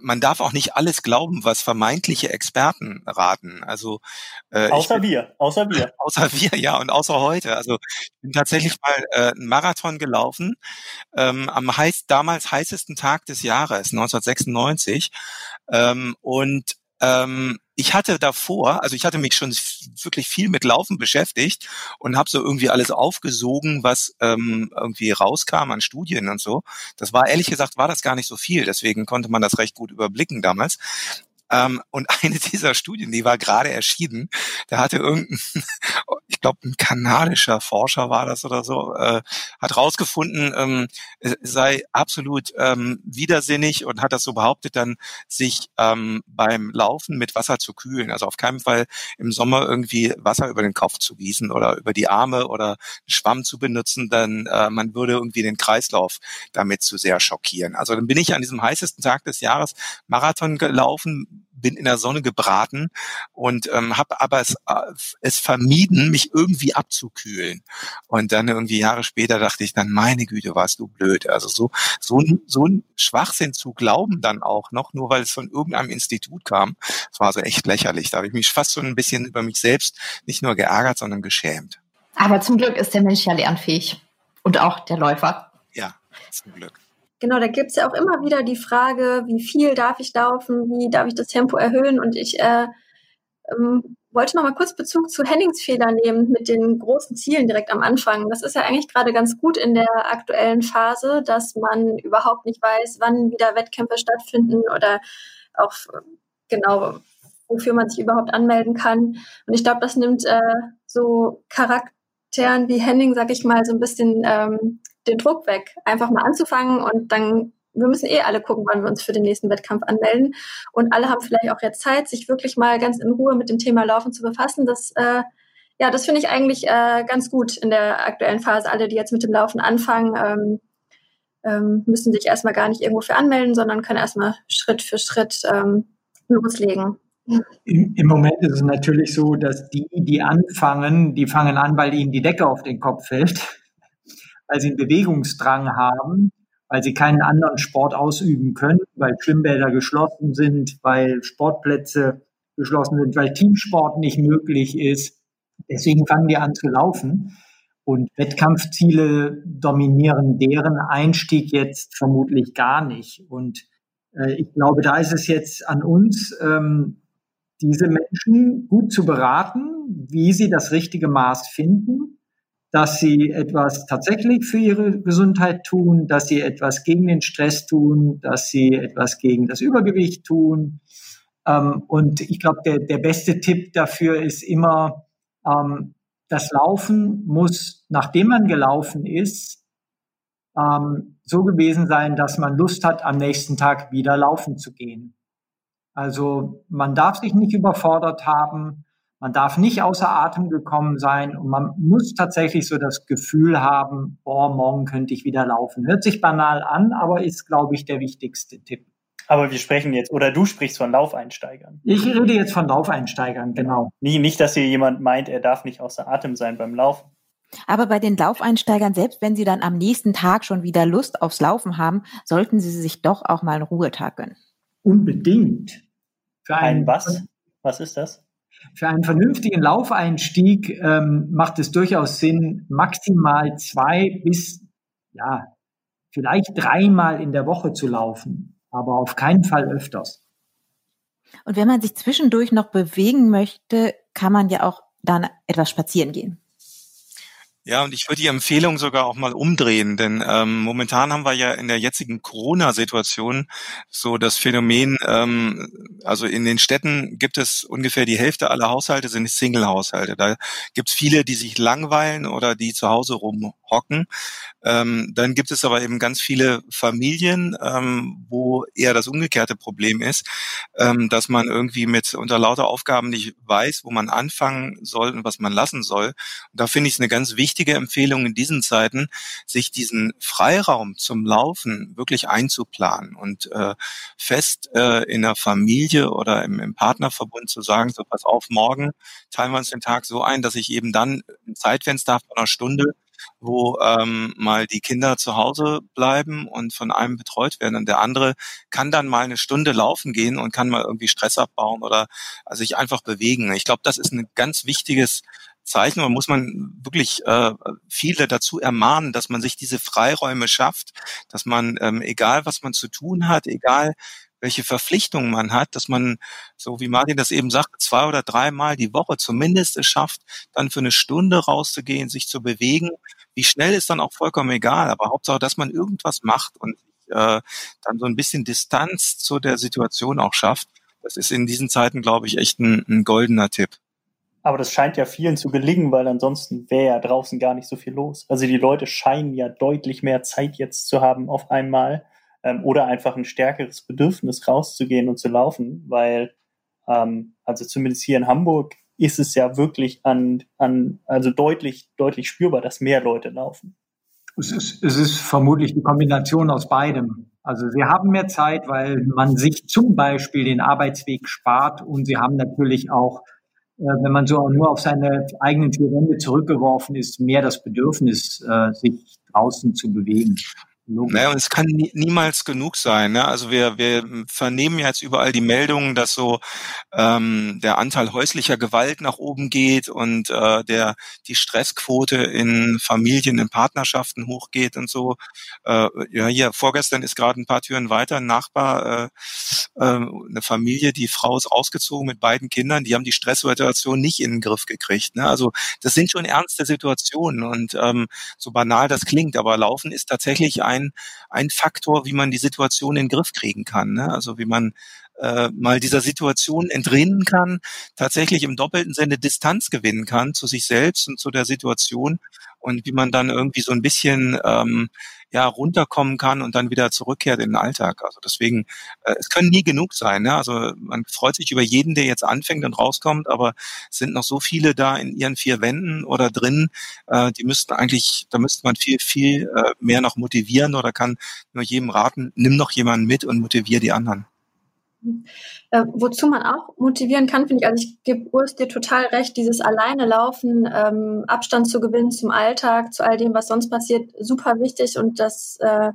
S4: man darf auch nicht alles glauben, was vermeintliche Experten raten. Also
S2: äh, außer bin, wir, außer wir,
S4: außer wir, ja und außer heute. Also ich bin tatsächlich mal äh, einen Marathon gelaufen ähm, am heiß, damals heißesten Tag des Jahres 1996 ähm, und ähm, ich hatte davor, also ich hatte mich schon wirklich viel mit Laufen beschäftigt und habe so irgendwie alles aufgesogen, was ähm, irgendwie rauskam an Studien und so. Das war ehrlich gesagt war das gar nicht so viel, deswegen konnte man das recht gut überblicken damals. Ähm, und eine dieser Studien, die war gerade erschienen, da hatte irgendein, ich glaube, ein kanadischer Forscher war das oder so, äh, hat rausgefunden, ähm, sei absolut ähm, widersinnig und hat das so behauptet, dann sich ähm, beim Laufen mit Wasser zu kühlen. Also auf keinen Fall im Sommer irgendwie Wasser über den Kopf zu gießen oder über die Arme oder Schwamm zu benutzen, dann äh, man würde irgendwie den Kreislauf damit zu sehr schockieren. Also dann bin ich an diesem heißesten Tag des Jahres Marathon gelaufen, bin in der Sonne gebraten und ähm, habe aber es, äh, es vermieden, mich irgendwie abzukühlen. Und dann irgendwie Jahre später dachte ich dann, meine Güte, warst du blöd. Also so so so ein Schwachsinn zu glauben dann auch noch, nur weil es von irgendeinem Institut kam, das war so echt lächerlich. Da habe ich mich fast so ein bisschen über mich selbst nicht nur geärgert, sondern geschämt.
S3: Aber zum Glück ist der Mensch ja lernfähig und auch der Läufer.
S4: Ja, zum Glück.
S6: Genau, da gibt's ja auch immer wieder die Frage, wie viel darf ich laufen, wie darf ich das Tempo erhöhen? Und ich äh, ähm, wollte noch mal kurz Bezug zu Hennings Fehler nehmen mit den großen Zielen direkt am Anfang. Das ist ja eigentlich gerade ganz gut in der aktuellen Phase, dass man überhaupt nicht weiß, wann wieder Wettkämpfe stattfinden oder auch genau, wofür man sich überhaupt anmelden kann. Und ich glaube, das nimmt äh, so Charakteren wie Henning, sag ich mal, so ein bisschen ähm, den Druck weg, einfach mal anzufangen und dann wir müssen eh alle gucken, wann wir uns für den nächsten Wettkampf anmelden. Und alle haben vielleicht auch jetzt Zeit, sich wirklich mal ganz in Ruhe mit dem Thema Laufen zu befassen. Das, äh, ja, das finde ich eigentlich äh, ganz gut in der aktuellen Phase. Alle, die jetzt mit dem Laufen anfangen, ähm, ähm, müssen sich erstmal gar nicht irgendwo für anmelden, sondern können erstmal Schritt für Schritt ähm, loslegen.
S1: Im, Im, Moment ist es natürlich so, dass die, die anfangen, die fangen an, weil ihnen die Decke auf den Kopf fällt, weil sie einen Bewegungsdrang haben weil sie keinen anderen Sport ausüben können, weil Schwimmbäder geschlossen sind, weil Sportplätze geschlossen sind, weil Teamsport nicht möglich ist. Deswegen fangen die an zu laufen. Und Wettkampfziele dominieren deren Einstieg jetzt vermutlich gar nicht. Und äh, ich glaube, da ist es jetzt an uns, ähm, diese Menschen gut zu beraten, wie sie das richtige Maß finden dass sie etwas tatsächlich für ihre Gesundheit tun, dass sie etwas gegen den Stress tun, dass sie etwas gegen das Übergewicht tun. Ähm, und ich glaube, der, der beste Tipp dafür ist immer, ähm, das Laufen muss, nachdem man gelaufen ist, ähm, so gewesen sein, dass man Lust hat, am nächsten Tag wieder laufen zu gehen. Also man darf sich nicht überfordert haben. Man darf nicht außer Atem gekommen sein und man muss tatsächlich so das Gefühl haben, boah, morgen könnte ich wieder laufen. Hört sich banal an, aber ist, glaube ich, der wichtigste Tipp.
S2: Aber wir sprechen jetzt, oder du sprichst von Laufeinsteigern.
S1: Ich rede jetzt von Laufeinsteigern, genau.
S2: Nie, nicht, dass hier jemand meint, er darf nicht außer Atem sein beim Laufen.
S5: Aber bei den Laufeinsteigern, selbst wenn sie dann am nächsten Tag schon wieder Lust aufs Laufen haben, sollten sie sich doch auch mal einen Ruhetag gönnen.
S1: Unbedingt.
S2: Für einen, Ein was? Was ist das?
S1: Für einen vernünftigen Laufeinstieg ähm, macht es durchaus Sinn, maximal zwei bis, ja, vielleicht dreimal in der Woche zu laufen, aber auf keinen Fall öfters.
S5: Und wenn man sich zwischendurch noch bewegen möchte, kann man ja auch dann etwas spazieren gehen.
S4: Ja, und ich würde die Empfehlung sogar auch mal umdrehen, denn ähm, momentan haben wir ja in der jetzigen Corona-Situation so das Phänomen, ähm, also in den Städten gibt es ungefähr die Hälfte aller Haushalte sind Single-Haushalte. Da gibt es viele, die sich langweilen oder die zu Hause rumhocken. Ähm, dann gibt es aber eben ganz viele Familien, ähm, wo eher das umgekehrte Problem ist, ähm, dass man irgendwie mit unter lauter Aufgaben nicht weiß, wo man anfangen soll und was man lassen soll. Und da finde ich es eine ganz wichtige Empfehlung in diesen Zeiten, sich diesen Freiraum zum Laufen wirklich einzuplanen und äh, fest äh, in der Familie oder im, im Partnerverbund zu sagen, so pass auf, morgen teilen wir uns den Tag so ein, dass ich eben dann ein Zeitfenster von einer Stunde wo ähm, mal die Kinder zu Hause bleiben und von einem betreut werden. Und der andere kann dann mal eine Stunde laufen gehen und kann mal irgendwie Stress abbauen oder sich einfach bewegen. Ich glaube, das ist ein ganz wichtiges Zeichen. Man muss man wirklich äh, viele dazu ermahnen, dass man sich diese Freiräume schafft, dass man, ähm, egal was man zu tun hat, egal welche Verpflichtungen man hat, dass man, so wie Martin das eben sagt, zwei oder dreimal die Woche zumindest es schafft, dann für eine Stunde rauszugehen, sich zu bewegen. Wie schnell ist dann auch vollkommen egal, aber Hauptsache, dass man irgendwas macht und äh, dann so ein bisschen Distanz zu der Situation auch schafft. Das ist in diesen Zeiten, glaube ich, echt ein, ein goldener Tipp.
S2: Aber das scheint ja vielen zu gelingen, weil ansonsten wäre ja draußen gar nicht so viel los. Also die Leute scheinen ja deutlich mehr Zeit jetzt zu haben auf einmal ähm, oder einfach ein stärkeres Bedürfnis rauszugehen und zu laufen, weil ähm, also zumindest hier in Hamburg ist es ja wirklich an, an also deutlich, deutlich spürbar, dass mehr Leute laufen.
S1: Es ist, es ist vermutlich die Kombination aus beidem. Also sie haben mehr Zeit, weil man sich zum Beispiel den Arbeitsweg spart und sie haben natürlich auch, wenn man so nur auf seine eigenen vier Wände zurückgeworfen ist, mehr das Bedürfnis, äh, sich draußen zu bewegen.
S4: Naja, und es kann nie, niemals genug sein. Ne? Also wir, wir vernehmen jetzt überall die Meldungen, dass so ähm, der Anteil häuslicher Gewalt nach oben geht und äh, der die Stressquote in Familien, in Partnerschaften hochgeht und so. Äh, ja, hier vorgestern ist gerade ein paar Türen weiter ein Nachbar, äh, äh, eine Familie, die Frau ist ausgezogen mit beiden Kindern, die haben die Stresssituation nicht in den Griff gekriegt. Ne? Also das sind schon ernste Situationen und ähm, so banal das klingt, aber Laufen ist tatsächlich ein ein, ein Faktor, wie man die Situation in den Griff kriegen kann. Ne? Also wie man äh, mal dieser Situation entrinnen kann, tatsächlich im doppelten Sinne Distanz gewinnen kann zu sich selbst und zu der Situation und wie man dann irgendwie so ein bisschen ähm, ja runterkommen kann und dann wieder zurückkehrt in den Alltag. Also deswegen, äh, es können nie genug sein. Ne? Also man freut sich über jeden, der jetzt anfängt und rauskommt, aber es sind noch so viele da in ihren vier Wänden oder drin, äh, die müssten eigentlich, da müsste man viel, viel äh, mehr noch motivieren oder kann nur jedem raten, nimm noch jemanden mit und motivier die anderen.
S6: Äh, wozu man auch motivieren kann, finde ich, also ich gebe Urs dir total recht, dieses alleine laufen, ähm, Abstand zu gewinnen zum Alltag, zu all dem, was sonst passiert, super wichtig und das äh,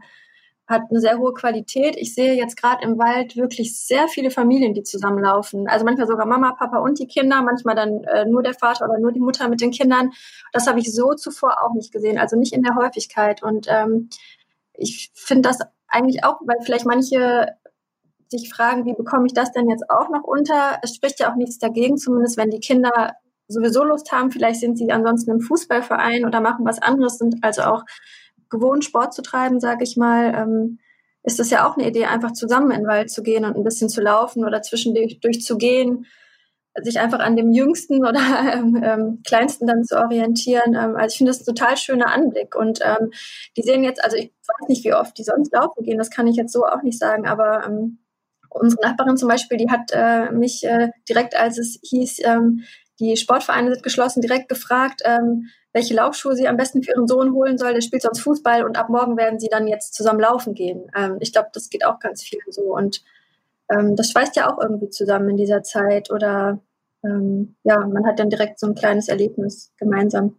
S6: hat eine sehr hohe Qualität. Ich sehe jetzt gerade im Wald wirklich sehr viele Familien, die zusammenlaufen. Also manchmal sogar Mama, Papa und die Kinder, manchmal dann äh, nur der Vater oder nur die Mutter mit den Kindern. Das habe ich so zuvor auch nicht gesehen, also nicht in der Häufigkeit. Und ähm, ich finde das eigentlich auch, weil vielleicht manche sich fragen, wie bekomme ich das denn jetzt auch noch unter? Es spricht ja auch nichts dagegen, zumindest wenn die Kinder sowieso Lust haben. Vielleicht sind sie ansonsten im Fußballverein oder machen was anderes, sind also auch gewohnt, Sport zu treiben, sage ich mal. Ähm, ist das ja auch eine Idee, einfach zusammen in den Wald zu gehen und ein bisschen zu laufen oder zwischendurch zu gehen, sich einfach an dem Jüngsten oder ähm, ähm, Kleinsten dann zu orientieren. Ähm, also ich finde das ein total schöner Anblick. Und ähm, die sehen jetzt, also ich weiß nicht, wie oft die sonst laufen gehen, das kann ich jetzt so auch nicht sagen, aber ähm, Unsere Nachbarin zum Beispiel, die hat äh, mich äh, direkt, als es hieß, ähm, die Sportvereine sind geschlossen, direkt gefragt, ähm, welche Laufschuhe sie am besten für ihren Sohn holen soll. Der spielt sonst Fußball und ab morgen werden sie dann jetzt zusammen laufen gehen. Ähm, ich glaube, das geht auch ganz vielen so. Und ähm, das schweißt ja auch irgendwie zusammen in dieser Zeit. Oder ähm, ja, man hat dann direkt so ein kleines Erlebnis gemeinsam.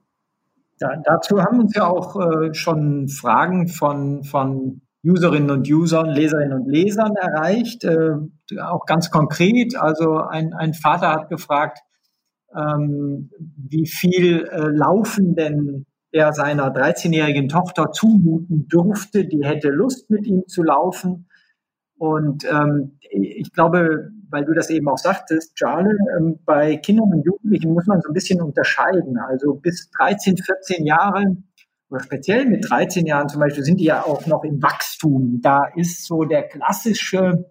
S1: Da, dazu haben uns ja auch äh, schon Fragen von, von Userinnen und Usern, Leserinnen und Lesern erreicht, äh, auch ganz konkret. Also ein, ein Vater hat gefragt, ähm, wie viel äh, Laufen denn er seiner 13-jährigen Tochter zumuten durfte, die hätte Lust mit ihm zu laufen. Und ähm, ich glaube, weil du das eben auch sagtest, Charlie, ähm, bei Kindern und Jugendlichen muss man so ein bisschen unterscheiden. Also bis 13, 14 Jahre oder speziell mit 13 Jahren zum Beispiel sind die ja auch noch im Wachstum. Da ist so der klassische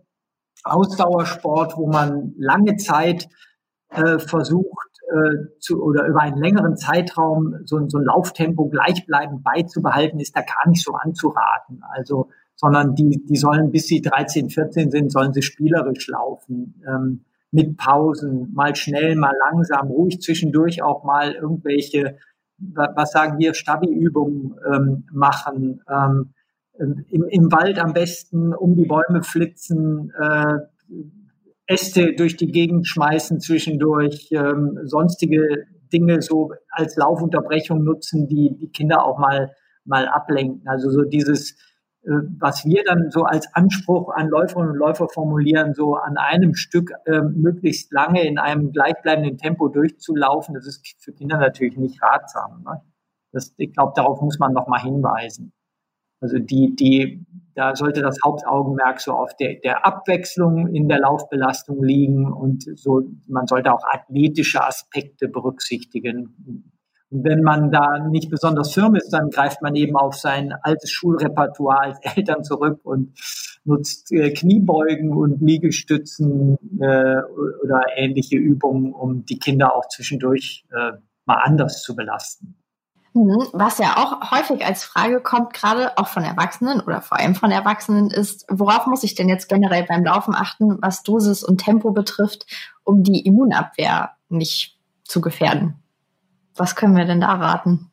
S1: Ausdauersport, wo man lange Zeit äh, versucht äh, zu oder über einen längeren Zeitraum so, so ein Lauftempo gleichbleibend beizubehalten, ist da gar nicht so anzuraten. Also, sondern die, die sollen bis sie 13, 14 sind, sollen sie spielerisch laufen. Ähm, mit Pausen, mal schnell, mal langsam, ruhig zwischendurch auch mal irgendwelche was sagen wir, Stabi-Übungen ähm, machen, ähm, im, im, Wald am besten um die Bäume flitzen, äh, Äste durch die Gegend schmeißen zwischendurch, ähm, sonstige Dinge so als Laufunterbrechung nutzen, die die Kinder auch mal, mal ablenken. Also so dieses was wir dann so als Anspruch an Läuferinnen und Läufer formulieren, so an einem Stück äh, möglichst lange in einem gleichbleibenden Tempo durchzulaufen, das ist für Kinder natürlich nicht ratsam. Ne? Das, ich glaube, darauf muss man nochmal hinweisen. Also die, die, da sollte das Hauptaugenmerk so auf der, der Abwechslung in der Laufbelastung liegen und so, man sollte auch athletische Aspekte berücksichtigen. Wenn man da nicht besonders firm ist, dann greift man eben auf sein altes Schulrepertoire als Eltern zurück und nutzt äh, Kniebeugen und Liegestützen äh, oder ähnliche Übungen, um die Kinder auch zwischendurch äh, mal anders zu belasten.
S3: Mhm. Was ja auch häufig als Frage kommt, gerade auch von Erwachsenen oder vor allem von Erwachsenen, ist, worauf muss ich denn jetzt generell beim Laufen achten, was Dosis und Tempo betrifft, um die Immunabwehr nicht zu gefährden? Was können wir denn da raten?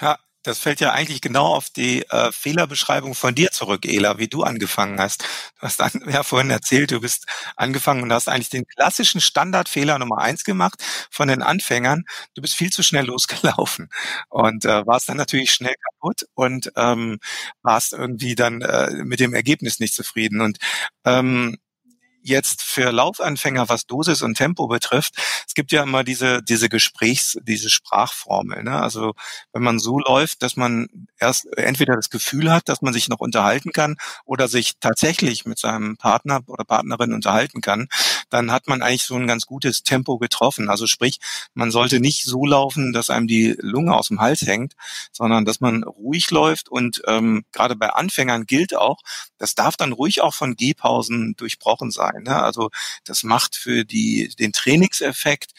S4: Ja, das fällt ja eigentlich genau auf die äh, Fehlerbeschreibung von dir zurück, Ela, wie du angefangen hast. Du hast dann, ja vorhin erzählt, du bist angefangen und hast eigentlich den klassischen Standardfehler Nummer eins gemacht von den Anfängern. Du bist viel zu schnell losgelaufen und äh, warst dann natürlich schnell kaputt und ähm, warst irgendwie dann äh, mit dem Ergebnis nicht zufrieden. Und ähm, jetzt für Laufanfänger, was Dosis und Tempo betrifft, es gibt ja immer diese, diese Gesprächs-, diese Sprachformel. Ne? Also wenn man so läuft, dass man erst entweder das Gefühl hat, dass man sich noch unterhalten kann oder sich tatsächlich mit seinem Partner oder Partnerin unterhalten kann, dann hat man eigentlich so ein ganz gutes Tempo getroffen. Also sprich, man sollte nicht so laufen, dass einem die Lunge aus dem Hals hängt, sondern dass man ruhig läuft und ähm, gerade bei Anfängern gilt auch, das darf dann ruhig auch von Gehpausen durchbrochen sein sein. Ne? Also das macht für die, den Trainingseffekt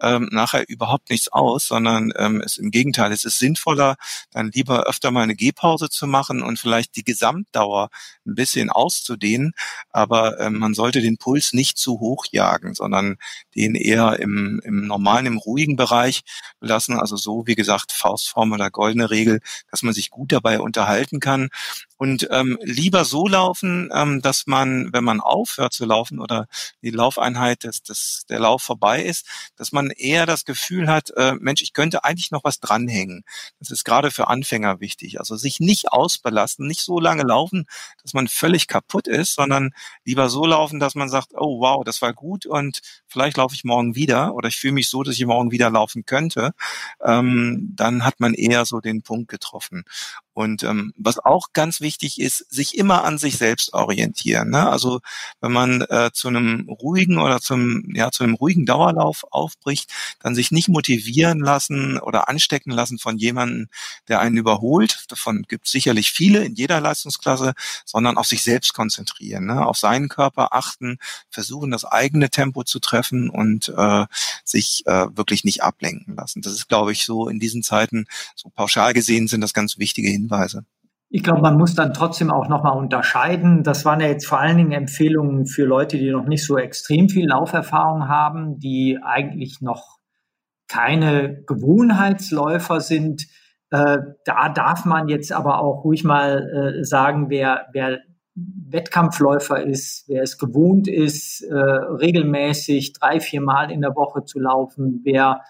S4: ähm, nachher überhaupt nichts aus, sondern ähm, es im Gegenteil, es ist sinnvoller, dann lieber öfter mal eine Gehpause zu machen und vielleicht die Gesamtdauer ein bisschen auszudehnen. Aber ähm, man sollte den Puls nicht zu hoch jagen, sondern den eher im, im normalen, im ruhigen Bereich lassen. Also so, wie gesagt, Faustform oder goldene Regel, dass man sich gut dabei unterhalten kann. Und ähm, lieber so laufen, ähm, dass man, wenn man aufhört zu laufen oder die Laufeinheit, dass, dass der Lauf vorbei ist, dass man eher das Gefühl hat, äh, Mensch, ich könnte eigentlich noch was dranhängen. Das ist gerade für Anfänger wichtig. Also sich nicht ausbelasten, nicht so lange laufen, dass man völlig kaputt ist, sondern lieber so laufen, dass man sagt, oh wow, das war gut und vielleicht laufe ich morgen wieder oder ich fühle mich so, dass ich morgen wieder laufen könnte. Ähm, dann hat man eher so den Punkt getroffen. Und ähm, was auch ganz wichtig ist, sich immer an sich selbst orientieren. Ne? Also wenn man äh, zu einem ruhigen oder zum ja zu einem ruhigen Dauerlauf aufbricht, dann sich nicht motivieren lassen oder anstecken lassen von jemandem, der einen überholt. Davon gibt es sicherlich viele in jeder Leistungsklasse, sondern auf sich selbst konzentrieren, ne? auf seinen Körper achten, versuchen das eigene Tempo zu treffen und äh, sich äh, wirklich nicht ablenken lassen. Das ist, glaube ich, so in diesen Zeiten so pauschal gesehen sind das ganz wichtige Hinweise Hinweise.
S1: Ich glaube, man muss dann trotzdem auch nochmal unterscheiden. Das waren ja jetzt vor allen Dingen Empfehlungen für Leute, die noch nicht so extrem viel Lauferfahrung haben, die eigentlich noch keine Gewohnheitsläufer sind. Äh, da darf man jetzt aber auch ruhig mal äh, sagen, wer, wer Wettkampfläufer ist, wer es gewohnt ist, äh, regelmäßig drei, vier Mal in der Woche zu laufen, wer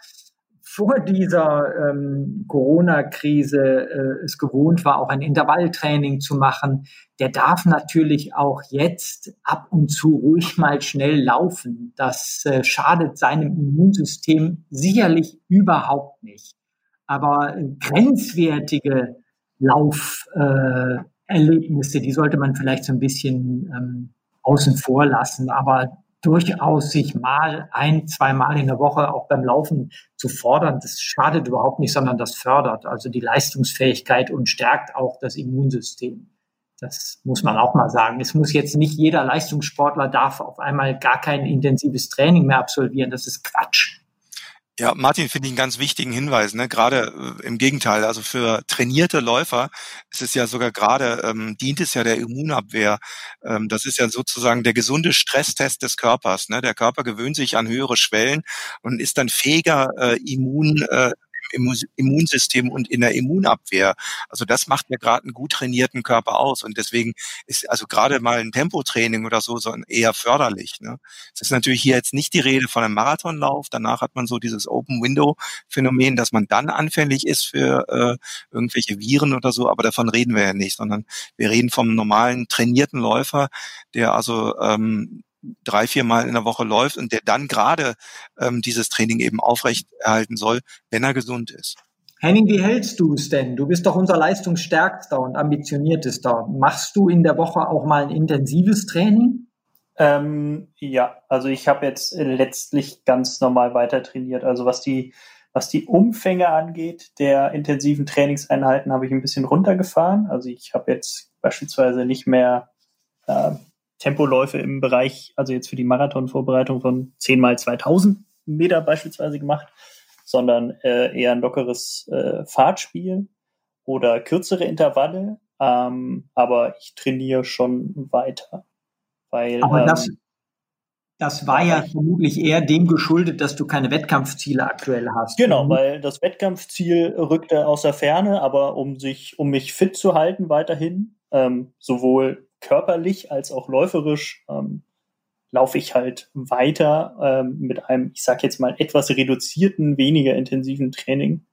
S1: vor dieser ähm, Corona-Krise äh, es gewohnt war, auch ein Intervalltraining zu machen, der darf natürlich auch jetzt ab und zu ruhig mal schnell laufen. Das äh, schadet seinem Immunsystem sicherlich überhaupt nicht. Aber grenzwertige Lauferlebnisse, äh, die sollte man vielleicht so ein bisschen ähm, außen vor lassen. Aber durchaus sich mal ein, zweimal in der Woche auch beim Laufen zu fordern, das schadet überhaupt nicht, sondern das fördert also die Leistungsfähigkeit und stärkt auch das Immunsystem. Das muss man auch mal sagen. Es muss jetzt nicht jeder Leistungssportler darf auf einmal gar kein intensives Training mehr absolvieren. Das ist Quatsch.
S4: Ja, Martin finde ich einen ganz wichtigen Hinweis. Ne? Gerade äh, im Gegenteil, also für trainierte Läufer ist es ja sogar gerade, ähm, dient es ja der Immunabwehr. Ähm, das ist ja sozusagen der gesunde Stresstest des Körpers. Ne? Der Körper gewöhnt sich an höhere Schwellen und ist dann fähiger, äh, immun äh, im Immunsystem und in der Immunabwehr. Also das macht ja gerade einen gut trainierten Körper aus. Und deswegen ist also gerade mal ein Tempotraining oder so, so eher förderlich. Ne? Es ist natürlich hier jetzt nicht die Rede von einem Marathonlauf. Danach hat man so dieses Open-Window-Phänomen, dass man dann anfällig ist für äh, irgendwelche Viren oder so. Aber davon reden wir ja nicht, sondern wir reden vom normalen trainierten Läufer, der also ähm, drei, vier Mal in der Woche läuft und der dann gerade ähm, dieses Training eben aufrechterhalten soll, wenn er gesund ist.
S1: Henning, wie hältst du es denn? Du bist doch unser leistungsstärkster und ambitioniertester. Machst du in der Woche auch mal ein intensives Training?
S2: Ähm, ja, also ich habe jetzt letztlich ganz normal weiter trainiert. Also was die, was die Umfänge angeht der intensiven Trainingseinheiten, habe ich ein bisschen runtergefahren. Also ich habe jetzt beispielsweise nicht mehr äh, Tempoläufe im Bereich, also jetzt für die Marathonvorbereitung von 10 mal 2000 Meter beispielsweise gemacht, sondern äh, eher ein lockeres äh, Fahrtspiel oder kürzere Intervalle. Ähm, aber ich trainiere schon weiter. Weil,
S1: aber das,
S2: ähm,
S1: das war ja vermutlich eher dem geschuldet, dass du keine Wettkampfziele aktuell hast.
S2: Genau, mhm. weil das Wettkampfziel rückte außer Ferne, aber um sich, um mich fit zu halten weiterhin, ähm, sowohl körperlich als auch läuferisch, ähm, laufe ich halt weiter ähm, mit einem, ich sag jetzt mal, etwas reduzierten, weniger intensiven Training.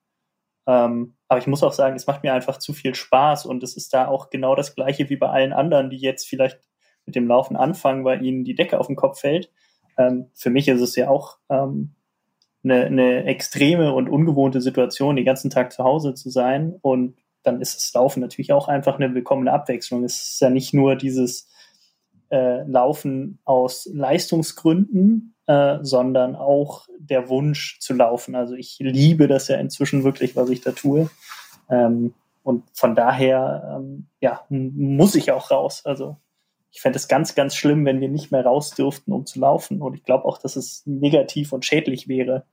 S2: Ähm, aber ich muss auch sagen, es macht mir einfach zu viel Spaß und es ist da auch genau das Gleiche wie bei allen anderen, die jetzt vielleicht mit dem Laufen anfangen, weil ihnen die Decke auf den Kopf fällt. Ähm, für mich ist es ja auch ähm, eine, eine extreme und ungewohnte Situation, den ganzen Tag zu Hause zu sein. Und dann ist das Laufen natürlich auch einfach eine willkommene Abwechslung. Es ist ja nicht nur dieses äh, Laufen aus Leistungsgründen, äh, sondern auch der Wunsch zu laufen. Also ich liebe das ja inzwischen wirklich, was ich da tue. Ähm, und von daher, ähm, ja, muss ich auch raus. Also ich fände es ganz, ganz schlimm, wenn wir nicht mehr raus dürften, um zu laufen. Und ich glaube auch, dass es negativ und schädlich wäre,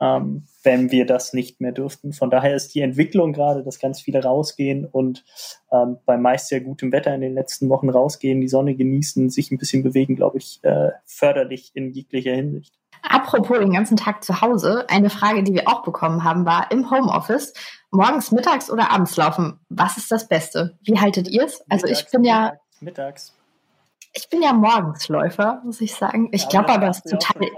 S2: ähm, wenn wir das nicht mehr dürften. Von daher ist die Entwicklung gerade, dass ganz viele rausgehen und ähm, bei meist sehr gutem Wetter in den letzten Wochen rausgehen, die Sonne genießen, sich ein bisschen bewegen, glaube ich, äh, förderlich in jeglicher Hinsicht.
S3: Apropos den ganzen Tag zu Hause, eine Frage, die wir auch bekommen haben, war im Homeoffice, morgens, mittags oder abends laufen. Was ist das Beste? Wie haltet ihr es? Also ich bin ja.
S2: Mittags.
S3: Ich bin ja Morgensläufer, muss ich sagen. Ich glaube aber, es ist total.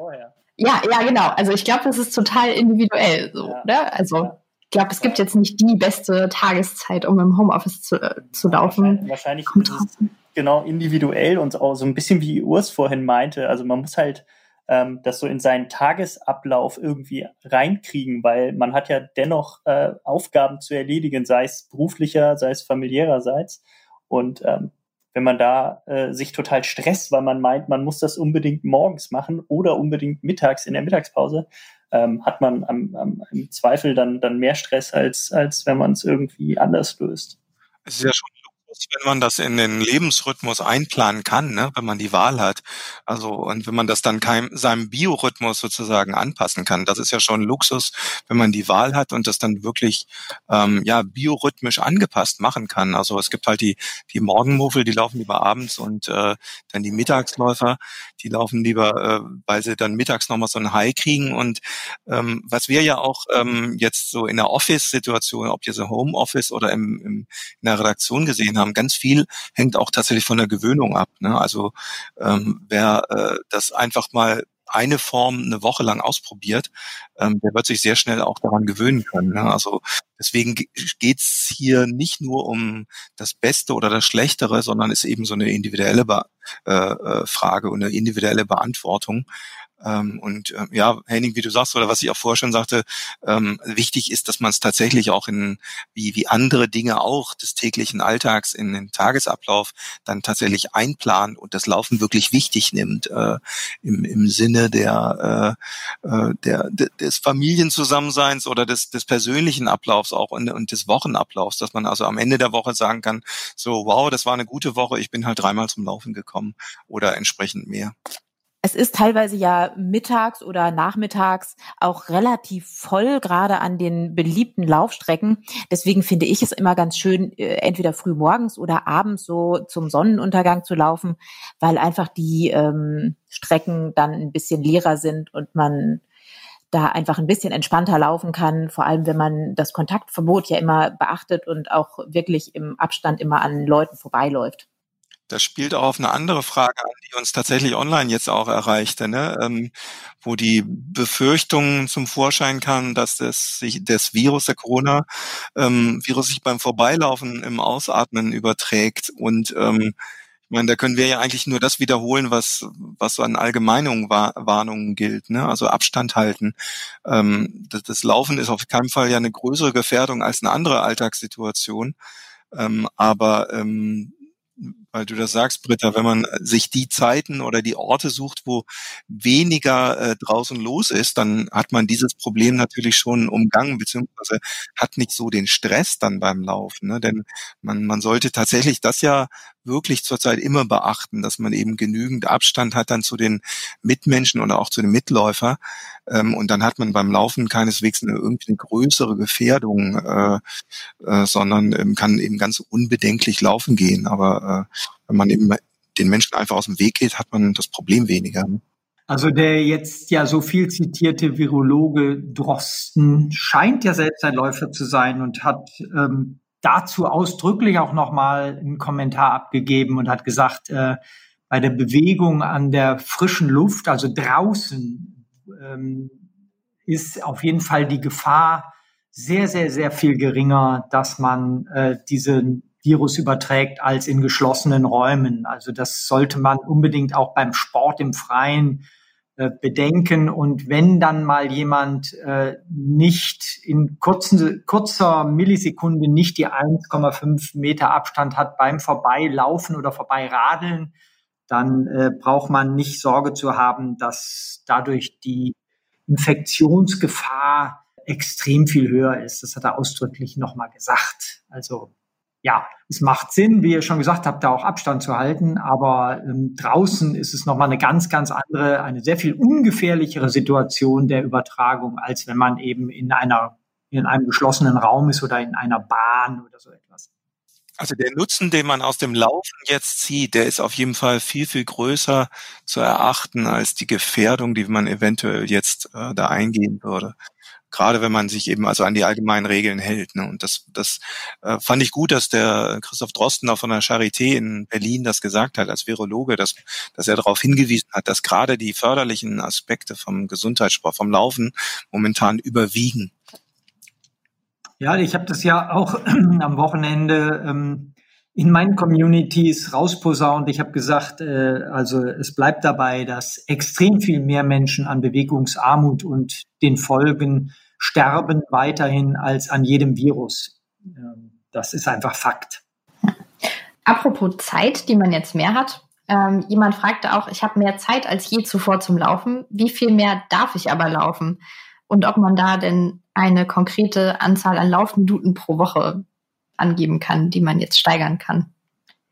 S3: Ja, ja, genau. Also ich glaube, das ist total individuell so, ja. ne? Also ich glaube, es gibt jetzt nicht die beste Tageszeit, um im Homeoffice zu, äh, zu laufen.
S2: Wahrscheinlich, wahrscheinlich genau individuell und auch so ein bisschen wie Urs vorhin meinte. Also man muss halt ähm, das so in seinen Tagesablauf irgendwie reinkriegen, weil man hat ja dennoch äh, Aufgaben zu erledigen, sei es beruflicher, sei es familiärerseits. Und ähm, wenn man da äh, sich total stresst, weil man meint, man muss das unbedingt morgens machen oder unbedingt mittags in der Mittagspause, ähm, hat man am, am, im Zweifel dann, dann mehr Stress, als, als wenn man es irgendwie anders löst.
S4: Es ist ja schon wenn man das in den Lebensrhythmus einplanen kann, ne, wenn man die Wahl hat. Also und wenn man das dann kein, seinem Biorhythmus sozusagen anpassen kann, das ist ja schon Luxus, wenn man die Wahl hat und das dann wirklich ähm, ja biorhythmisch angepasst machen kann. Also es gibt halt die die Morgenmuffel, die laufen lieber abends und äh, dann die Mittagsläufer, die laufen lieber, äh, weil sie dann mittags nochmal so ein High kriegen. Und ähm, was wir ja auch ähm, jetzt so in der Office-Situation, ob jetzt im Homeoffice oder im, im, in der Redaktion gesehen haben, ganz viel hängt auch tatsächlich von der Gewöhnung ab. Ne? Also ähm, wer äh, das einfach mal eine Form eine Woche lang ausprobiert, ähm, der wird sich sehr schnell auch daran gewöhnen können. Ne? Also deswegen geht's hier nicht nur um das Beste oder das Schlechtere, sondern ist eben so eine individuelle Be äh, äh Frage und eine individuelle Beantwortung. Ähm, und äh, ja, Henning, wie du sagst, oder was ich auch vorher schon sagte, ähm, wichtig ist, dass man es tatsächlich auch in, wie, wie andere Dinge auch des täglichen Alltags in den Tagesablauf dann tatsächlich einplant und das Laufen wirklich wichtig nimmt, äh, im, im Sinne der, äh, äh der, des Familienzusammenseins oder des, des persönlichen Ablaufs auch und, und des Wochenablaufs, dass man also am Ende der Woche sagen kann, so, wow, das war eine gute Woche, ich bin halt dreimal zum Laufen gekommen oder entsprechend mehr.
S5: Es ist teilweise ja mittags oder nachmittags auch relativ voll, gerade an den beliebten Laufstrecken. Deswegen finde ich es immer ganz schön, äh, entweder früh morgens oder abends so zum Sonnenuntergang zu laufen, weil einfach die ähm, Strecken dann ein bisschen leerer sind und man da einfach ein bisschen entspannter laufen kann, vor allem wenn man das Kontaktverbot ja immer beachtet und auch wirklich im Abstand immer an Leuten vorbeiläuft.
S4: Das spielt auch auf eine andere Frage an, die uns tatsächlich online jetzt auch erreichte, ne? ähm, wo die Befürchtung zum Vorschein kam, dass das, sich, das Virus, der Corona-Virus ähm, sich beim Vorbeilaufen im Ausatmen überträgt. Und ähm, ich meine, da können wir ja eigentlich nur das wiederholen, was, was so an allgemeinen Warnungen gilt. Ne? Also Abstand halten. Ähm, das, das Laufen ist auf keinen Fall ja eine größere Gefährdung als eine andere Alltagssituation. Ähm, aber ähm, weil du das sagst, Britta, wenn man sich die Zeiten oder die Orte sucht, wo weniger äh, draußen los ist, dann hat man dieses Problem natürlich schon umgangen, beziehungsweise hat nicht so den Stress dann beim Laufen. Ne? Denn man, man sollte tatsächlich das ja wirklich zurzeit immer beachten, dass man eben genügend Abstand hat dann zu den Mitmenschen oder auch zu den Mitläufer. Ähm, und dann hat man beim Laufen keineswegs eine, irgendwie größere Gefährdung, äh, äh, sondern ähm, kann eben ganz unbedenklich laufen gehen. Aber äh, wenn man eben den Menschen einfach aus dem Weg geht, hat man das Problem weniger. Ne?
S1: Also der jetzt ja so viel zitierte Virologe Drosten scheint ja selbst ein Läufer zu sein und hat ähm, dazu ausdrücklich auch nochmal einen Kommentar abgegeben und hat gesagt, äh, bei der Bewegung an der frischen Luft, also draußen, ähm, ist auf jeden Fall die Gefahr sehr, sehr, sehr viel geringer, dass man äh, diesen Virus überträgt als in geschlossenen Räumen. Also das sollte man unbedingt auch beim Sport im Freien bedenken. Und wenn dann mal jemand äh, nicht in kurzen, kurzer Millisekunde nicht die 1,5 Meter Abstand hat beim Vorbeilaufen oder Vorbeiradeln, dann äh, braucht man nicht Sorge zu haben, dass dadurch die Infektionsgefahr extrem viel höher ist. Das hat er ausdrücklich nochmal gesagt. Also ja, es macht Sinn, wie ihr schon gesagt habt, da auch Abstand zu halten, aber ähm, draußen ist es nochmal eine ganz, ganz andere, eine sehr viel ungefährlichere Situation der Übertragung, als wenn man eben in einer, in einem geschlossenen Raum ist oder in einer Bahn oder so etwas.
S4: Also der Nutzen, den man aus dem Laufen jetzt zieht, der ist auf jeden Fall viel, viel größer zu erachten als die Gefährdung, die man eventuell jetzt äh, da eingehen würde gerade wenn man sich eben also an die allgemeinen Regeln hält. Ne? Und das, das äh, fand ich gut, dass der Christoph Drosten auch von der Charité in Berlin das gesagt hat als Virologe, dass, dass er darauf hingewiesen hat, dass gerade die förderlichen Aspekte vom Gesundheitssport, vom Laufen momentan überwiegen.
S1: Ja, ich habe das ja auch am Wochenende ähm, in meinen Communities rausposaunt. Ich habe gesagt, äh, also es bleibt dabei, dass extrem viel mehr Menschen an Bewegungsarmut und den Folgen sterben weiterhin als an jedem Virus. Ähm, das ist einfach Fakt.
S3: Apropos Zeit, die man jetzt mehr hat. Ähm, jemand fragte auch, ich habe mehr Zeit als je zuvor zum Laufen. Wie viel mehr darf ich aber laufen? Und ob man da denn eine konkrete Anzahl an Laufminuten pro Woche angeben kann, die man jetzt steigern kann?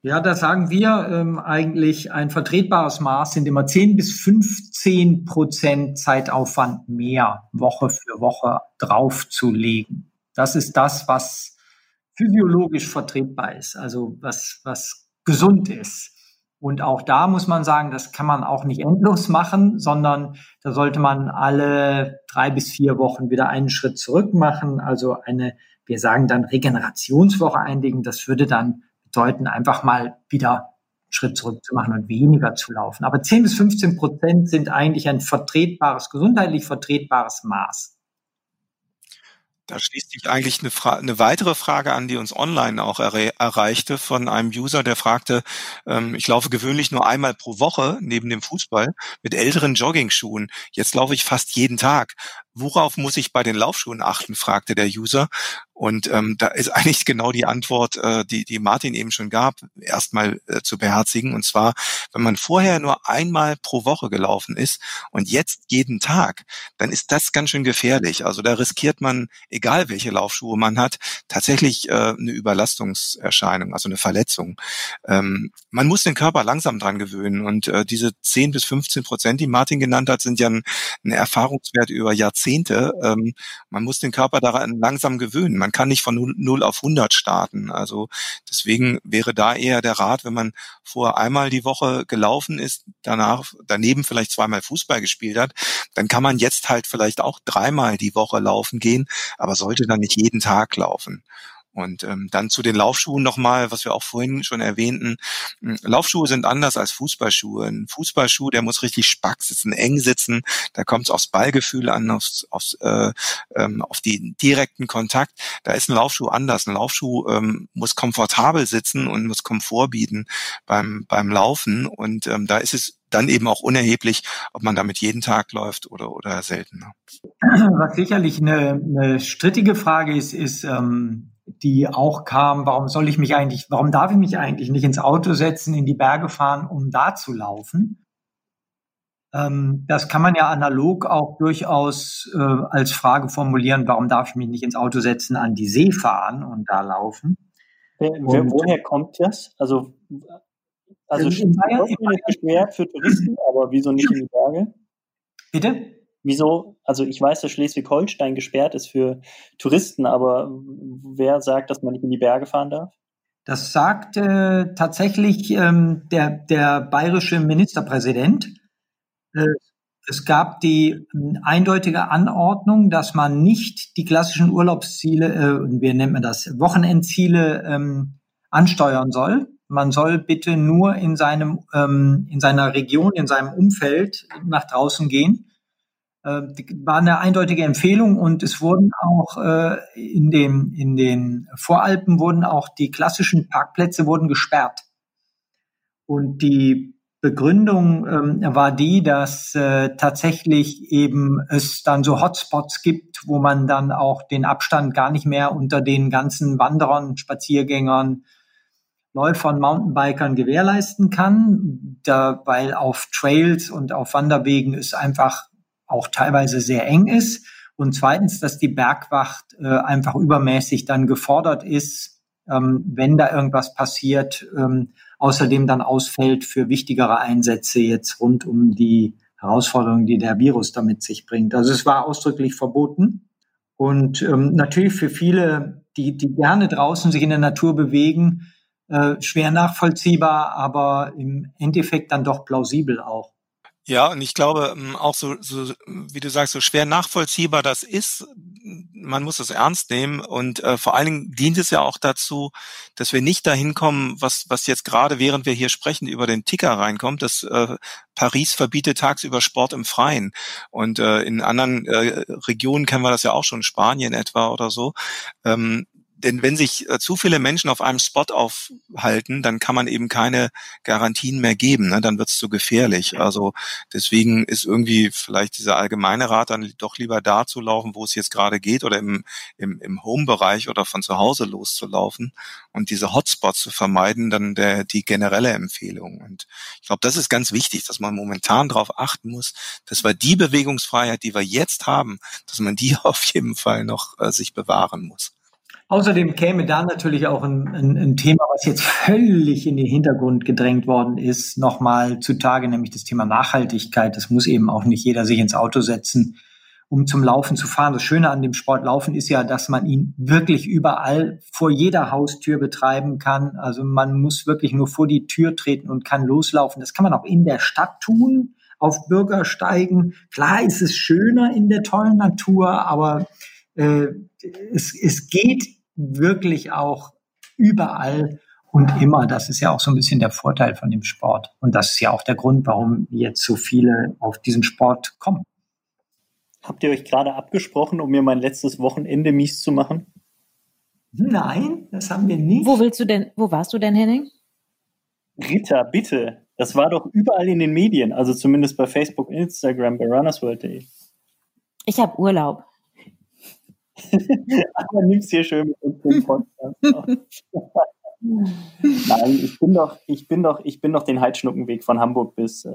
S1: Ja, da sagen wir ähm, eigentlich ein vertretbares Maß sind immer 10 bis 15 Prozent Zeitaufwand mehr Woche für Woche draufzulegen. Das ist das, was physiologisch vertretbar ist, also was, was gesund ist. Und auch da muss man sagen, das kann man auch nicht endlos machen, sondern da sollte man alle drei bis vier Wochen wieder einen Schritt zurück machen, also eine wir sagen dann Regenerationswoche einlegen. Das würde dann bedeuten, einfach mal wieder einen Schritt zurück zu machen und weniger zu laufen. Aber 10 bis 15 Prozent sind eigentlich ein vertretbares, gesundheitlich vertretbares Maß.
S4: Da schließt sich eigentlich eine, Fra eine weitere Frage an, die uns online auch er erreichte von einem User, der fragte, ähm, ich laufe gewöhnlich nur einmal pro Woche neben dem Fußball mit älteren Joggingschuhen. Jetzt laufe ich fast jeden Tag. Worauf muss ich bei den Laufschuhen achten? fragte der User. Und ähm, da ist eigentlich genau die Antwort, äh, die, die Martin eben schon gab, erstmal äh, zu beherzigen. Und zwar, wenn man vorher nur einmal pro Woche gelaufen ist und jetzt jeden Tag, dann ist das ganz schön gefährlich. Also da riskiert man, egal welche Laufschuhe man hat, tatsächlich äh, eine Überlastungserscheinung, also eine Verletzung. Ähm, man muss den Körper langsam dran gewöhnen. Und äh, diese 10 bis 15 Prozent, die Martin genannt hat, sind ja ein, ein Erfahrungswert über Jahrzehnte. Ähm, man muss den Körper daran langsam gewöhnen. Man man kann nicht von 0 auf 100 starten. Also deswegen wäre da eher der Rat, wenn man vorher einmal die Woche gelaufen ist, danach daneben vielleicht zweimal Fußball gespielt hat, dann kann man jetzt halt vielleicht auch dreimal die Woche laufen gehen, aber sollte dann nicht jeden Tag laufen. Und ähm, dann zu den Laufschuhen nochmal, was wir auch vorhin schon erwähnten. Hm, Laufschuhe sind anders als Fußballschuhe. Ein Fußballschuh, der muss richtig spack sitzen, eng sitzen. Da kommt es aufs Ballgefühl an, aufs, aufs, äh, ähm, auf den direkten Kontakt. Da ist ein Laufschuh anders. Ein Laufschuh ähm, muss komfortabel sitzen und muss Komfort bieten beim, beim Laufen. Und ähm, da ist es dann eben auch unerheblich, ob man damit jeden Tag läuft oder, oder seltener.
S1: Was sicherlich eine, eine strittige Frage ist, ist, ähm, die auch kam, warum soll ich mich eigentlich, warum darf ich mich eigentlich nicht ins Auto setzen, in die Berge fahren, um da zu laufen? Ähm, das kann man ja analog auch durchaus äh, als Frage formulieren, warum darf ich mich nicht ins Auto setzen, an die See fahren und da laufen?
S2: Wer, wer, woher kommt das? Also, also in Bayern, in Bayern, schwer für Touristen, aber wieso nicht in die Berge?
S1: Bitte?
S2: Wieso? Also ich weiß, dass Schleswig-Holstein gesperrt ist für Touristen, aber wer sagt, dass man nicht in die Berge fahren darf?
S1: Das sagt äh, tatsächlich ähm, der, der bayerische Ministerpräsident. Äh, Es gab die hm, eindeutige Anordnung, dass man nicht die klassischen Urlaubsziele, äh, wie nennt man das, Wochenendziele ähm, ansteuern soll. Man soll bitte nur in seinem, ähm, in seiner Region, in seinem Umfeld nach draußen gehen. Äh, war eine eindeutige Empfehlung und es wurden auch äh, in den, in den Voralpen wurden auch die klassischen Parkplätze wurden gesperrt. Und die Begründung ähm, war die, dass äh, tatsächlich eben es dann so Hotspots gibt, wo man dann auch den Abstand gar nicht mehr unter den ganzen Wanderern, Spaziergängern, Läufern, Mountainbikern gewährleisten kann, da, weil auf Trails und auf Wanderwegen es einfach auch teilweise sehr eng ist. Und zweitens, dass die Bergwacht äh, einfach übermäßig dann gefordert ist, ähm, wenn da irgendwas passiert, ähm, außerdem dann ausfällt für wichtigere Einsätze jetzt rund um die Herausforderungen, die der Virus damit sich bringt. Also es war ausdrücklich verboten. Und ähm, natürlich für viele, die, die gerne draußen sich in der Natur bewegen, äh, schwer nachvollziehbar, aber im Endeffekt dann doch plausibel auch.
S4: Ja, und ich glaube ähm, auch so, so, wie du sagst, so schwer nachvollziehbar das ist, man muss es ernst nehmen. Und äh, vor allen Dingen dient es ja auch dazu, dass wir nicht dahin kommen, was, was jetzt gerade während wir hier sprechen über den Ticker reinkommt, dass äh, Paris verbietet tagsüber Sport im Freien. Und äh, in anderen äh, Regionen kennen wir das ja auch schon, Spanien etwa oder so. Ähm, denn wenn sich äh, zu viele Menschen auf einem Spot aufhalten, dann kann man eben keine Garantien mehr geben. Ne? Dann wird es zu gefährlich. Also deswegen ist irgendwie vielleicht dieser allgemeine Rat dann doch lieber da zu laufen, wo es jetzt gerade geht oder im, im, im Home-Bereich oder von zu Hause loszulaufen und diese Hotspots zu vermeiden, dann der, die generelle Empfehlung. Und ich glaube, das ist ganz wichtig, dass man momentan darauf achten muss, dass wir die Bewegungsfreiheit, die wir jetzt haben, dass man die auf jeden Fall noch äh, sich bewahren muss.
S1: Außerdem käme da natürlich auch ein, ein, ein, Thema, was jetzt völlig in den Hintergrund gedrängt worden ist, nochmal zutage, nämlich das Thema Nachhaltigkeit. Das muss eben auch nicht jeder sich ins Auto setzen, um zum Laufen zu fahren. Das Schöne an dem Sportlaufen ist ja, dass man ihn wirklich überall vor jeder Haustür betreiben kann. Also man muss wirklich nur vor die Tür treten und kann loslaufen. Das kann man auch in der Stadt tun, auf Bürgersteigen. Klar ist es schöner in der tollen Natur, aber äh, es, es geht wirklich auch überall und immer. Das ist ja auch so ein bisschen der Vorteil von dem Sport. Und das ist ja auch der Grund, warum jetzt so viele auf diesen Sport kommen.
S2: Habt ihr euch gerade abgesprochen, um mir mein letztes Wochenende mies zu machen?
S1: Nein, das haben wir nicht.
S5: Wo willst du denn, wo warst du denn, Henning?
S2: Ritter, bitte. Das war doch überall in den Medien, also zumindest bei Facebook, Instagram, bei runnersworld.de.
S5: Ich habe Urlaub.
S2: Aber nimm's hier schön mit uns den Podcast Nein, ich bin doch, ich bin doch, ich bin doch den Heidschnuckenweg von Hamburg bis äh,